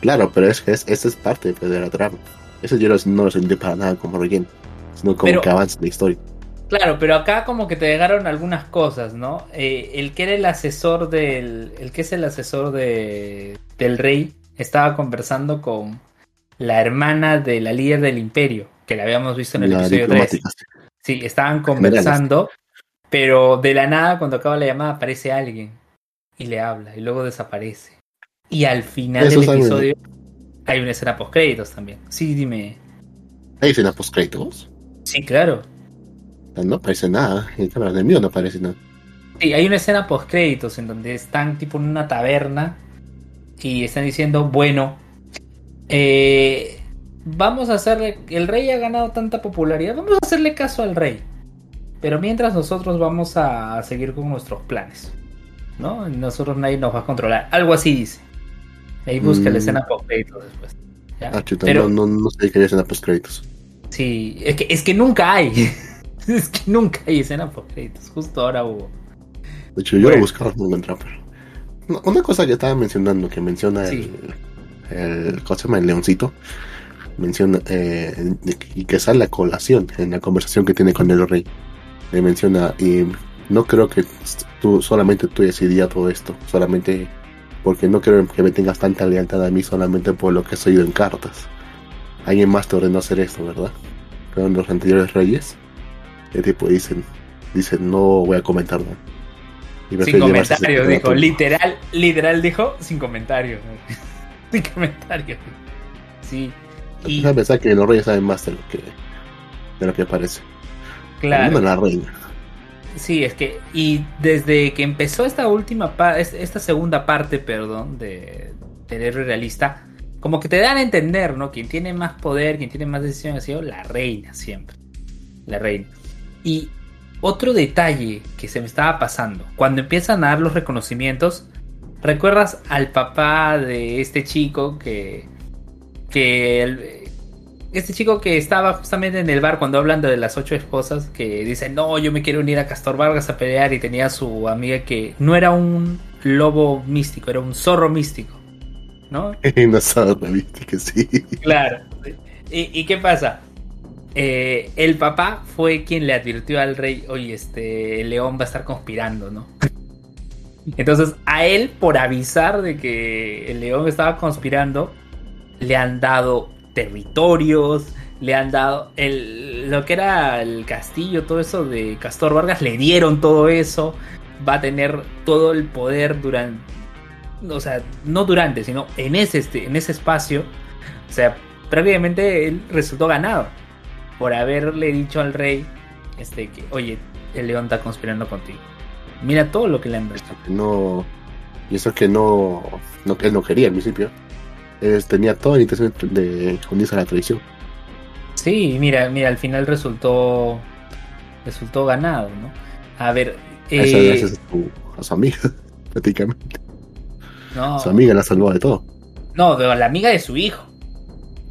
Claro, pero es que es, esa es parte pues, de la trama. Eso yo no lo sentí para nada como relleno, sino como que avanza la historia. Claro, pero acá como que te llegaron algunas cosas, ¿no? Eh, el que era el asesor del. El que es el asesor de, del rey estaba conversando con la hermana de la líder del imperio, que la habíamos visto en el episodio 3. Sí, estaban conversando pero de la nada, cuando acaba la llamada, aparece alguien y le habla y luego desaparece. Y al final del episodio hay una escena post créditos también. Sí, dime. ¿Hay escena post créditos? Sí, claro. No aparece nada. En el de mío no aparece nada. Sí, hay una escena post créditos en donde están tipo en una taberna y están diciendo, bueno, eh, vamos a hacerle, el rey ha ganado tanta popularidad, vamos a hacerle caso al rey. Pero mientras nosotros vamos a seguir con nuestros planes. ¿No? Nosotros nadie nos va a controlar. Algo así dice. Ahí busca la Mm. escena post créditos después. ¿ya? Ah, chuta, Pero- no, no, no sé qué escena post créditos. Sí, es que, es que nunca hay. es que nunca hay escena post créditos. Justo ahora hubo. De hecho, yo Bueno. lo buscaba no encontraba, pero. No, Una cosa que estaba mencionando, que menciona Sí. el, el. ¿Cómo se llama? El leoncito. Menciona. Eh, y que sale a colación en la conversación que tiene con el rey. Le menciona. Y no creo que tú, solamente tú decidías todo esto. Solamente. Porque no creo que me tengas tanta lealtad a mí solamente por lo que he oído en cartas. Alguien más te ordenó hacer esto, ¿verdad? Pero los anteriores reyes. El tipo dicen. Dicen, no voy a comentar nada. Y Sin a dijo. Literal, literal dijo sin comentarios. sin comentarios. Sí. Y a pensar que los reyes saben más de lo que, de lo que parece. claro. La reina. Sí, es que. Y desde que empezó esta última parte. Esta segunda parte, perdón, de, del héroe realista. Como que te dan a entender, ¿no? Quien tiene más poder, quien tiene más decisión ha sido la reina siempre. La reina. Y otro detalle que se me estaba pasando. Cuando empiezan a dar los reconocimientos. ¿Recuerdas al papá de este chico que. que el- este chico que estaba justamente en el bar cuando hablan de las ocho esposas, que dice, no, yo me quiero unir a Castor Vargas a pelear y tenía a su amiga que no era un lobo místico, era un zorro místico, ¿no? sabe, viste que sí. Claro. ¿Y, y qué pasa? Eh, el papá fue quien le advirtió al rey, oye, este el león va a estar conspirando, ¿no? Entonces a él, por avisar de que el león estaba conspirando, le han dado territorios, le han dado el, lo que era el castillo, todo eso de Castor Vargas, le dieron todo eso, va a tener todo el poder durante, o sea, no durante, sino en ese, este, en ese espacio, o sea, prácticamente él resultó ganado por haberle dicho al rey, este, que, oye, el león está conspirando contigo. Mira todo lo que le han dado. No. Y eso que no. no él no quería al principio. Él tenía toda la intención de unirse a la tradición. Sí, mira, mira, al final resultó resultó ganado, ¿no? A ver, Eso eh, gracias a su, a su amiga, prácticamente. no, Su amiga la salvó de todo. no, pero la amiga de su hijo.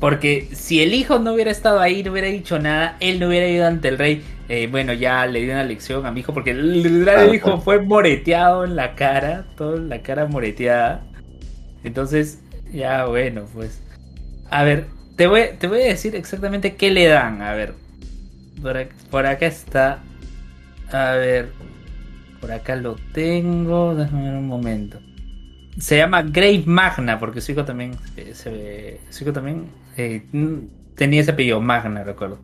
Porque si el hijo no hubiera estado ahí, no hubiera dicho nada, él no hubiera ido ante el rey. eh, bueno, ya le dio una lección a mi hijo, porque el, el hijo fue moreteado en la cara, toda la cara moreteada. Entonces, ya bueno, pues. A ver, te voy, te voy a decir exactamente qué le dan. A ver, por acá, por acá está. A ver, por acá lo tengo. Déjame ver un momento. Se llama Grave Magna, porque su hijo también. eh, se, su hijo también eh, tenía ese apellido, Magna, recuerdo.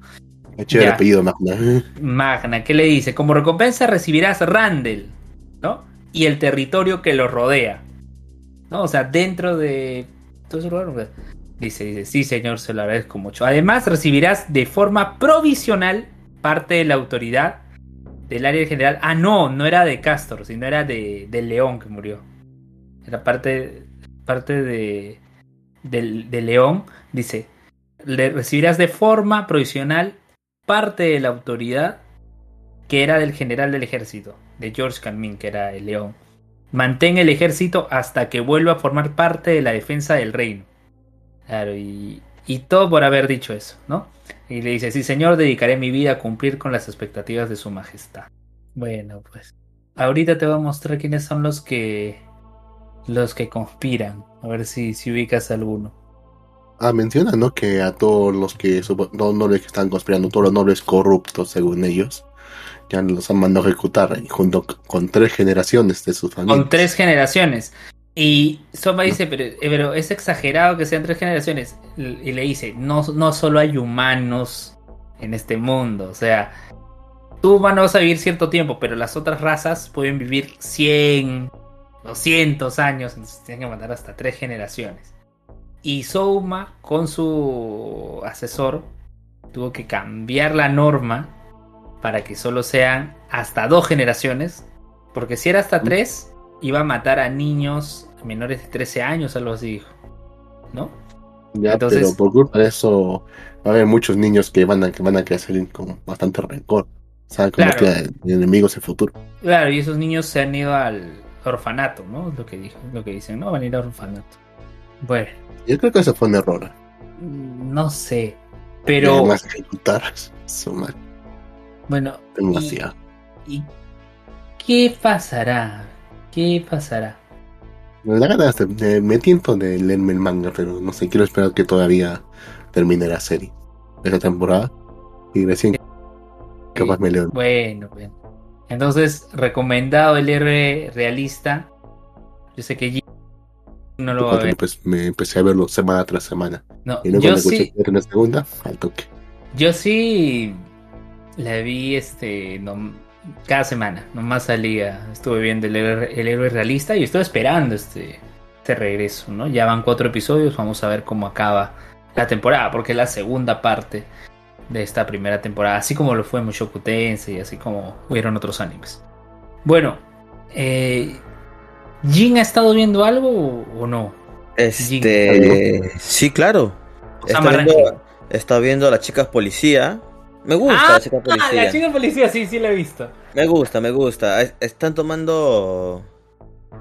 Chido el apellido Magna. Magna, ¿qué le dice? Como recompensa recibirás Randall, ¿no? Y el territorio que lo rodea. ¿No? O sea, dentro de. todo ese lugar, pues, Dice, dice, sí, señor, se lo agradezco mucho. Además, recibirás de forma provisional parte de la autoridad del área general. Ah, no, no era de Castor, sino era de, del León que murió. Era parte, parte de, del León. Dice, le recibirás de forma provisional parte de la autoridad que era del general del ejército, de George Canmin, que era el león. Mantén el ejército hasta que vuelva a formar parte de la defensa del reino. Claro, y, y todo por haber dicho eso, ¿no? Y le dice, sí señor, dedicaré mi vida a cumplir con las expectativas de su majestad. Bueno, pues ahorita te voy a mostrar quiénes son los que los que conspiran. A ver si, si ubicas alguno. Ah, menciona, ¿no? Que a todos los que no, nobles que están conspirando, todos los nobles corruptos, según ellos, ya los han mandado a ejecutar junto con tres generaciones de sus familias. Con tres generaciones. Y Soma dice, pero, eh, pero es exagerado que sean tres generaciones. Y le dice, no, no solo hay humanos en este mundo. O sea, tú humano vas a vivir cierto tiempo, pero las otras razas pueden vivir 100, 200 años. Entonces tienen que matar hasta tres generaciones. Y Souma, con su asesor, tuvo que cambiar la norma para que solo sean hasta dos generaciones. Porque si era hasta tres, iba a matar a niños menores de 13 años, algo así dijo. ¿No? Ya, Entonces- pero por culpa de eso va a haber muchos niños que van a, que van a crecer con bastante rencor. O sea, como Claro. que enemigos en el futuro. Claro, y esos niños se han ido al orfanato, ¿no? Lo que, dijo, lo que dicen, ¿no? Van a ir al orfanato. Bueno, Yo creo que eso fue un error. no sé. Pero, además ejecutar su bueno, demasiado. ¿y qué pasará? ¿Qué pasará? Me da ganas de, de- me tiento de leerme el manga, pero no sé, quiero esperar que todavía termine la serie. Esta temporada. Y recién capaz me leo. Bueno, bueno. Entonces, recomendado el héroe realista. Yo sé que Jin no lo va a ver. pues, me empecé a verlo semana tras semana. No, Y luego yo sí, una segunda, al toque. yo sí la vi este no- cada semana, nomás salía, estuve viendo el héroe, el héroe realista y estoy esperando este, este regreso, ¿no? Ya van cuatro episodios, vamos a ver cómo acaba la temporada, porque es la segunda parte de esta primera temporada, así como lo fue Mushoku Tensei y así como hubieron otros animes. Bueno, eh, ¿Jin ha estado viendo algo o, no? Este. Sí, claro. O sea, Está viendo, está viendo a las chicas policía. Me gusta la chica Ah, policía. la chica policía, sí, sí la he visto. Me gusta, me gusta. Es- Están tomando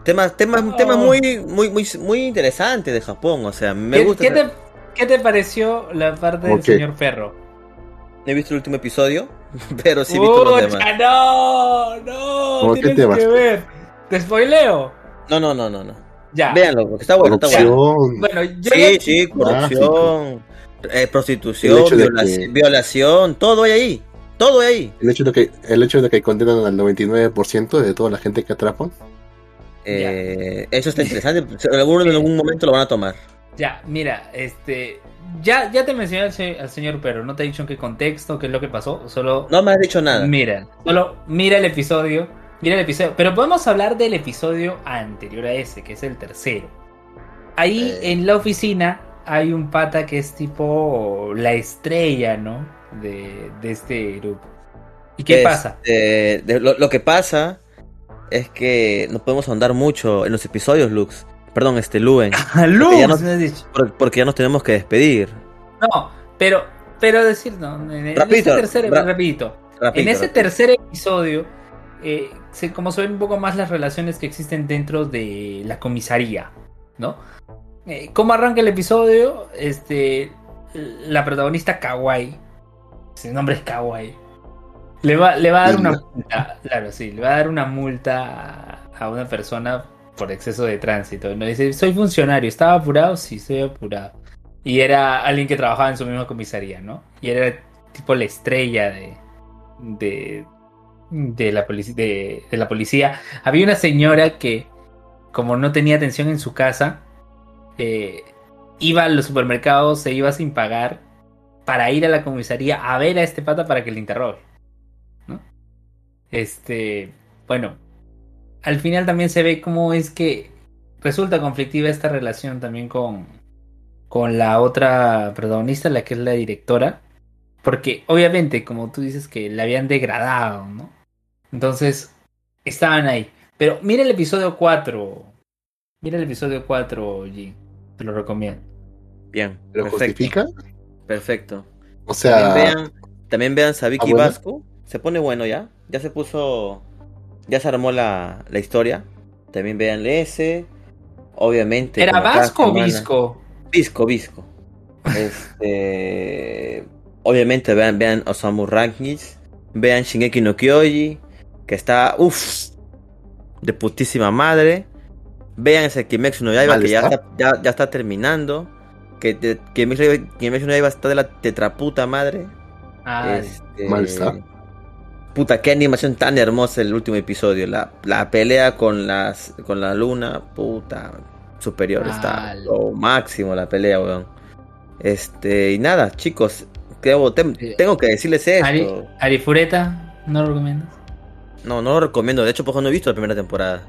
temas, temas, Oh. temas muy, muy, muy, muy interesantes de Japón. O sea, me ¿Qué, gusta. ¿qué te, qué te pareció la parte del señor perro? No he visto el último episodio, pero sí he visto los demás. no, no, ¿Cómo qué tienes temas? que ver. ¿Te spoileo? No, no, no, no, no. Ya. Véanlo, porque está bueno, está bueno. Corrupción. Bueno, yo Sí, sí, corrupción, eh, prostitución, violación, que- violación, todo hay ahí. Todo hay ahí. El hecho de que, el hecho de que condenan al 99% de toda la gente que atrapan. Eh, eso está interesante. Algún, en algún momento lo van a tomar. Ya, mira, este. Ya, ya te mencioné al, se- al señor perro, no te he dicho en qué contexto, qué es lo que pasó, solo. No me has dicho nada. Mira, solo mira el episodio. Mira el episodio. Pero podemos hablar del episodio anterior a ese, que es el tercero. Ahí Eh. en la oficina hay un pata que es tipo la estrella, ¿no? De, de este grupo. ¿Y qué Es, pasa? eh, de- lo, lo que pasa es que no podemos ahondar mucho en los episodios, Lux. Perdón, este Luen. Ya por- Porque ya nos tenemos que despedir. No, pero, pero decir, no, en, en Rapidito, ese tercer, ra- rapidito. Rapidito, En ese tercer episodio, eh, se, como se ven un poco más las relaciones que existen dentro de la comisaría, ¿no? Eh, ¿Cómo arranca el episodio? Este, la protagonista Kawaii, su nombre es Kawaii, le va, le va a dar una multa, claro, sí, le va a dar una multa a, a una persona por exceso de tránsito. ¿no? Dice, soy funcionario, ¿estaba apurado? Sí, estoy apurado. Y era alguien que trabajaba en su misma comisaría, ¿no? Y era tipo la estrella de, de, de, la, de, de la policía. Había una señora que, como no tenía atención en su casa, eh, iba a los supermercados, se iba sin pagar para ir a la comisaría a ver a este pata para que le interrogue. ¿no? Este, bueno, al final también se ve cómo es que resulta conflictiva esta relación también con, con la otra protagonista, la que es la directora. Porque obviamente, como tú dices, que la habían degradado, ¿no? Entonces, estaban ahí. Pero mira el episodio 4. Mira el episodio 4, G. Te lo recomiendo. Bien, ¿Lo perfecto. justifica? Perfecto. O sea, También vean, también vean Sabiki ¿Ah, bueno? Vasco. Se pone bueno ya. Ya se puso. Ya se armó la, la historia. También vean ese. Obviamente. ¿Era Vasco o Visco? Visco, Visco. Este. Obviamente vean, vean Osamu Rankings. Vean Shingeki no Kyoji. Que está. Uff. De putísima madre. Vean ese Kimetsu no Yaiba que ya está. ya, ya está terminando. Que Yaiba- Kimetsu no Yaiba está de la tetraputa madre. Ah, Este, Mal está. Puta, qué animación tan hermosa el último episodio. La, la pelea con las con la luna, puta, superior. Está lo máximo la pelea, weón. Este, y nada, chicos, tengo, te- tengo que decirles esto. Ari, Arifureta, ¿no lo recomiendas? No, no lo recomiendo. De hecho, pues no he visto la primera temporada.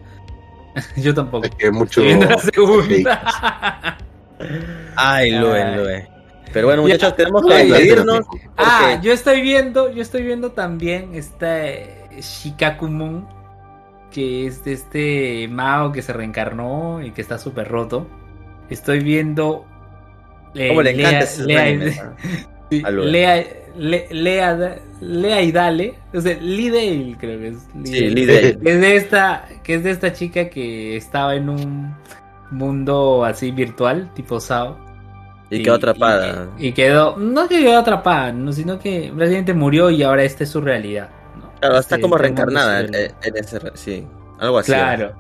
Yo tampoco. es que mucho. Estoy viendo la segunda. Ay, Luen, Ay. Pero bueno, Ya. muchachos, tenemos que despedirnos. Ah, yo estoy viendo, yo estoy viendo también este Shikakumon, que es de este Mao que se reencarnó y que está súper roto. Estoy viendo eh, ¿Cómo le encanta Lea- ese Lea- anime. Lea, Le- Lea, Lea y Dale, o sea, Lee Dale creo que es. Lee Sí, Dale. Lee Dale. Que es de esta, que es de esta chica que estaba en un mundo así virtual, tipo SAO. Y quedó atrapada. Y, y quedó, no que quedó atrapada, no, sino que prácticamente murió y ahora esta es su realidad. ¿no? Claro, está Este, como este reencarnada en, ese. Sí, algo así. Claro,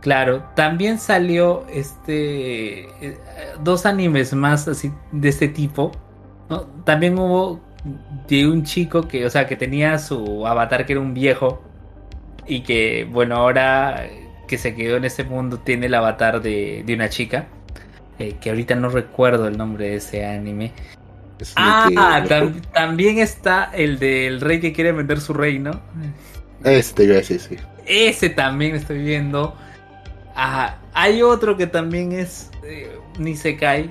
claro. También salió este dos animes más así de este tipo. ¿no? También hubo de un chico que, o sea, que tenía su avatar que era un viejo y que, bueno, ahora que se quedó en ese mundo tiene el avatar de, de una chica. Eh, que ahorita no recuerdo el nombre de ese anime. Es Ah, de que- tam- también está el del rey que quiere vender su reino. Ese te iba a decir, sí. Ese también estoy viendo. Ah, hay otro que también es eh, un Isekai.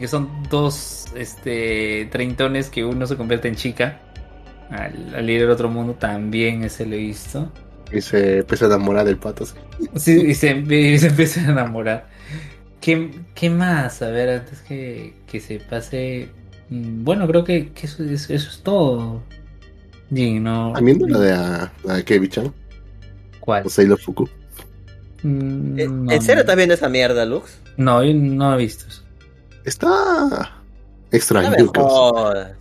Que son dos este, treintones que uno se convierte en chica. Al, al ir al otro mundo también ese lo he visto. Y se empieza a enamorar del pato, sí. Sí, y se, y se empieza a enamorar. ¿Qué, qué más? A ver, antes que, que se pase. mm, Bueno, creo que, que eso, es, eso es todo. Jin, ¿no? También la de, la, la de Kebi-chan, ¿Cuál? o Sailor Fuku. Mm, ¿En, no, Eh, ¿En serio no. estás viendo esa mierda, Lux? No, yo no he visto eso. Está extraño. No me jodas.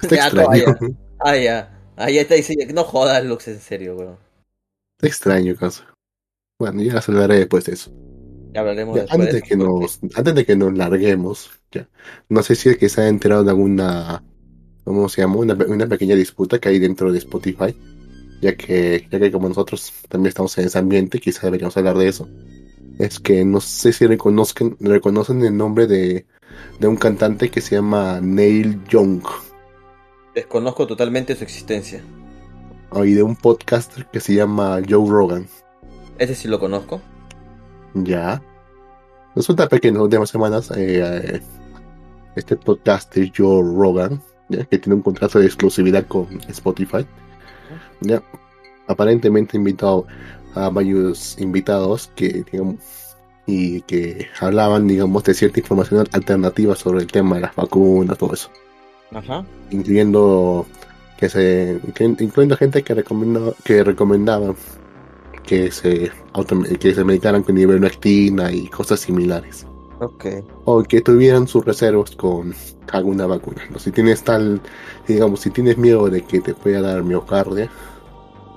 Está Ya, extraño. Ah, ya. Ah, ya está diciendo. No jodas, Lux, en serio, weón. Está extraño, causa. Bueno, ya se hablaré después de eso. Ya hablaremos Ya, antes, de que porque- nos, antes de que nos larguemos, ya. No sé si es que se ha enterado de alguna, ¿cómo se llama? Una, una pequeña disputa que hay dentro de Spotify. Ya que, ya que como nosotros también estamos en ese ambiente, quizá deberíamos hablar de eso. Es que no sé si reconozcan, reconocen el nombre de, de un cantante que se llama Neil Young. Desconozco totalmente su existencia. Y de un podcaster que se llama Joe Rogan. Ese sí lo conozco. Ya. Resulta que en las últimas semanas eh, eh, este podcaster Joe Rogan, ya, que tiene un contrato de exclusividad con Spotify, ya, aparentemente invitado a varios invitados que, digamos, y que hablaban, digamos, de cierta información alternativa sobre el tema de las vacunas, todo eso, Ajá. incluyendo que se, inclu- incluyendo gente que recomendaba, que recomendaba que se que se medicaran con ivermectina y cosas similares Ok. o que tuvieran sus reservas con alguna vacuna. ¿no? Si tienes tal, digamos, si tienes miedo de que te pueda dar miocardia,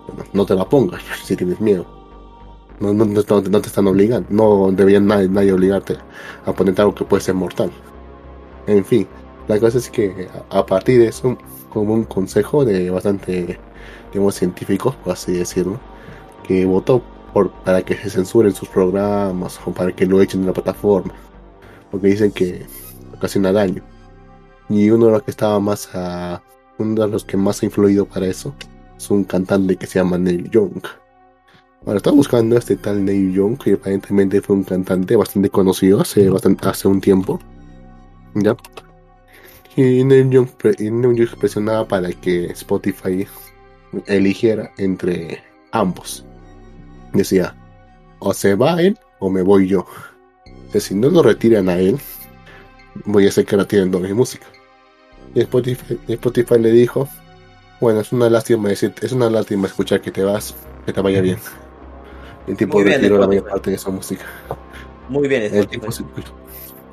bueno, no te la pongas si tienes miedo. No, no, no, no- no te están obligando, no debería nadie, nadie obligarte a ponerte algo que puede ser mortal. En fin, la cosa es que a, a partir de eso, como un consejo de bastante, digamos, científicos, por así decirlo, que votó por, para que se censuren sus programas o para que lo echen de la plataforma porque dicen que ocasiona daño. Y uno de los que estaba más a, uno de los que más ha influido para eso es un cantante que se llama Neil Young. Ahora estaba buscando a este tal Neil Young, que aparentemente fue un cantante bastante conocido hace bastante, hace un tiempo. ¿Ya? Y Neil Young, y Neil Young presionaba para que Spotify eligiera entre ambos. Decía, o se va él o me voy yo que si no lo retiran a él, voy a hacer que retiren toda mi música. Y Spotify, le dijo, bueno, es una lástima decir, es una lástima escuchar que te vas, que te vaya bien. El tipo Muy bien, retiró la Spotify. mayor parte de su música. Muy bien, El tipo,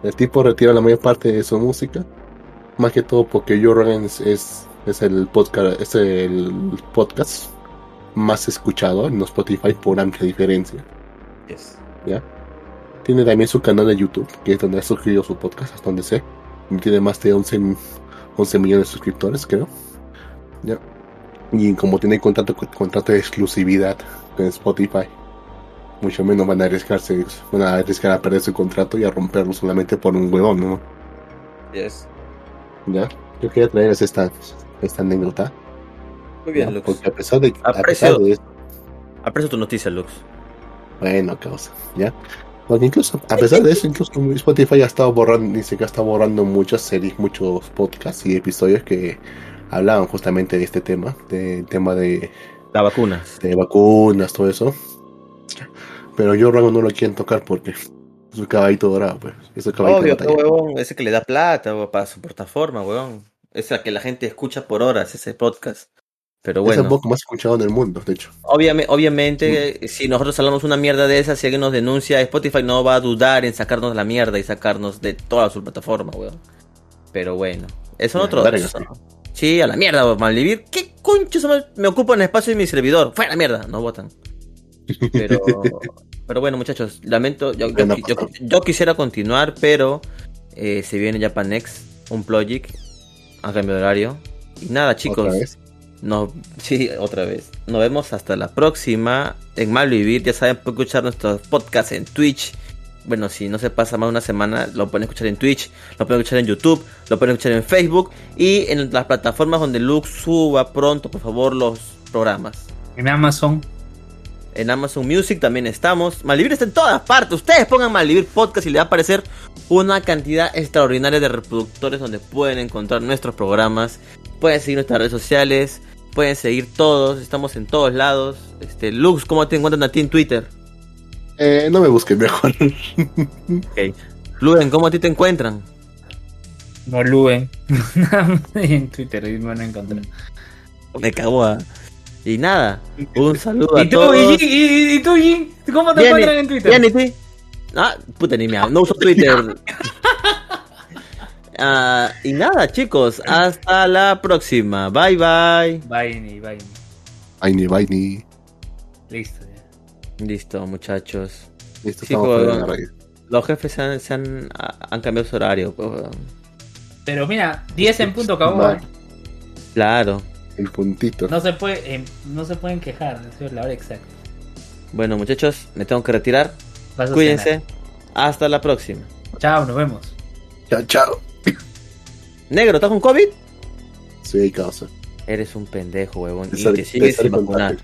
el tipo retiró la mayor parte de su música, más que todo porque Joe Rogan es, es, es el podcast, es el podcast más escuchado en Spotify por amplia diferencia. Yes. Tiene también su canal de YouTube, que es donde ha surgido su podcast, hasta donde sé. Tiene más de 11, m- 11 millones de suscriptores, creo. Ya. Y como tiene contrato, contrato de exclusividad con Spotify, mucho menos van a arriesgarse, van a arriesgar a perder su contrato y a romperlo solamente por un huevón, ¿no? Yes. Ya. Yo quería traerles esta, esta anécdota. Muy bien. Lux. Porque a pesar de, a Aprecio- pesar de esto, Aprecio tu noticia, Lux. Bueno, causa, ¿ya? Porque incluso, a pesar de eso, incluso Spotify ha estado borrando, dice que ha estado borrando muchas series, muchos podcasts y episodios que hablaban justamente de este tema, del tema de, La vacunas. de vacunas, todo eso. Pero yo Rango no lo quieren tocar porque Su caballito dorado, pues. Es el caballito Obvio, batalla. huevón, ese que le da plata para su plataforma, huevón. Esa que la gente escucha por horas, ese podcast. Pero Es el bueno, poco más escuchado en el mundo, de hecho. obviamente, obviamente si nosotros hablamos una mierda de esa, si alguien nos denuncia, Spotify no va a dudar en sacarnos la mierda y sacarnos de toda su plataforma, weón. Pero bueno, eso es otro. sí. A la mierda, weón, Malvivir. ¿Qué concho se me, me ocupa en espacio de mi servidor? Fuera la mierda, no votan. Pero, pero bueno, muchachos, lamento. Yo, yo, Bueno, yo- yo quisiera continuar, pero eh, se viene Japan Next, un Plogic, a cambio de horario. Y nada, chicos. Nos, sí, otra vez. Nos vemos hasta la próxima en Malvivir. Ya saben, pueden escuchar nuestros podcasts en Twitch. Bueno, si no se pasa más de una semana, lo pueden escuchar en Twitch, lo pueden escuchar en YouTube, lo pueden escuchar en Facebook y en las plataformas donde Lux suba pronto, por favor, los programas. En Amazon. En Amazon Music también estamos. Malvivir está en todas partes. Ustedes pongan Malvivir Podcast y le va a aparecer una cantidad extraordinaria de reproductores donde pueden encontrar nuestros programas. Pueden seguir nuestras redes sociales. Pueden seguir todos. Estamos en todos lados. Este, Lux, ¿cómo te encuentran a ti en Twitter? Eh, no me busquen mejor. Ok. Luen, ¿cómo a ti te encuentran? No Luen. en Twitter y me van a encontrar. Me cago a... Y nada, un saludo a ¿Y tú, todos. y, y- y tú, Jin? ¿Cómo te Bien, encuentran en Twitter? Bien, ¿y? Ah, puta, ni me hablo, no uso Twitter. Ah, y nada, chicos, hasta la próxima. Bye, bye. Vaini, vaini. Vaini, vaini. Listo. ya. Listo, muchachos. Listo, radio. Los jefes se han, se han, han cambiado su horario. pues. Pero mira, 10 en punto acabó. Vale. ¿eh? Claro. El puntito. No se puede, eh, no se pueden quejar, es la hora exacta. Bueno, muchachos, me tengo que retirar. Cuídense. Hasta la próxima. Chao, nos vemos. Chao, chao. Negro, ¿estás con COVID? Sí, causa. Eres un pendejo, huevón. Y te sigues sin con vacunar.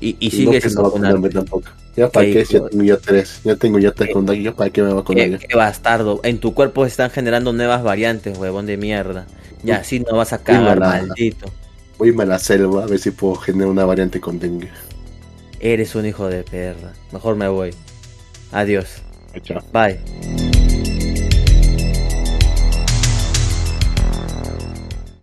Y, y sigues sin tampoco. Ya para Qué qué, si ya tengo ya tres. Ya tengo ya tres contagios, ¿para qué me vacunar Qué, qué bastardo. En tu cuerpo se están generando nuevas variantes, huevón de mierda. Y así no vas a cagar, maldito. Voy a la selva a ver si puedo generar una variante con dengue. Eres un hijo de perra. Mejor me voy. Adiós. Chao. Bye.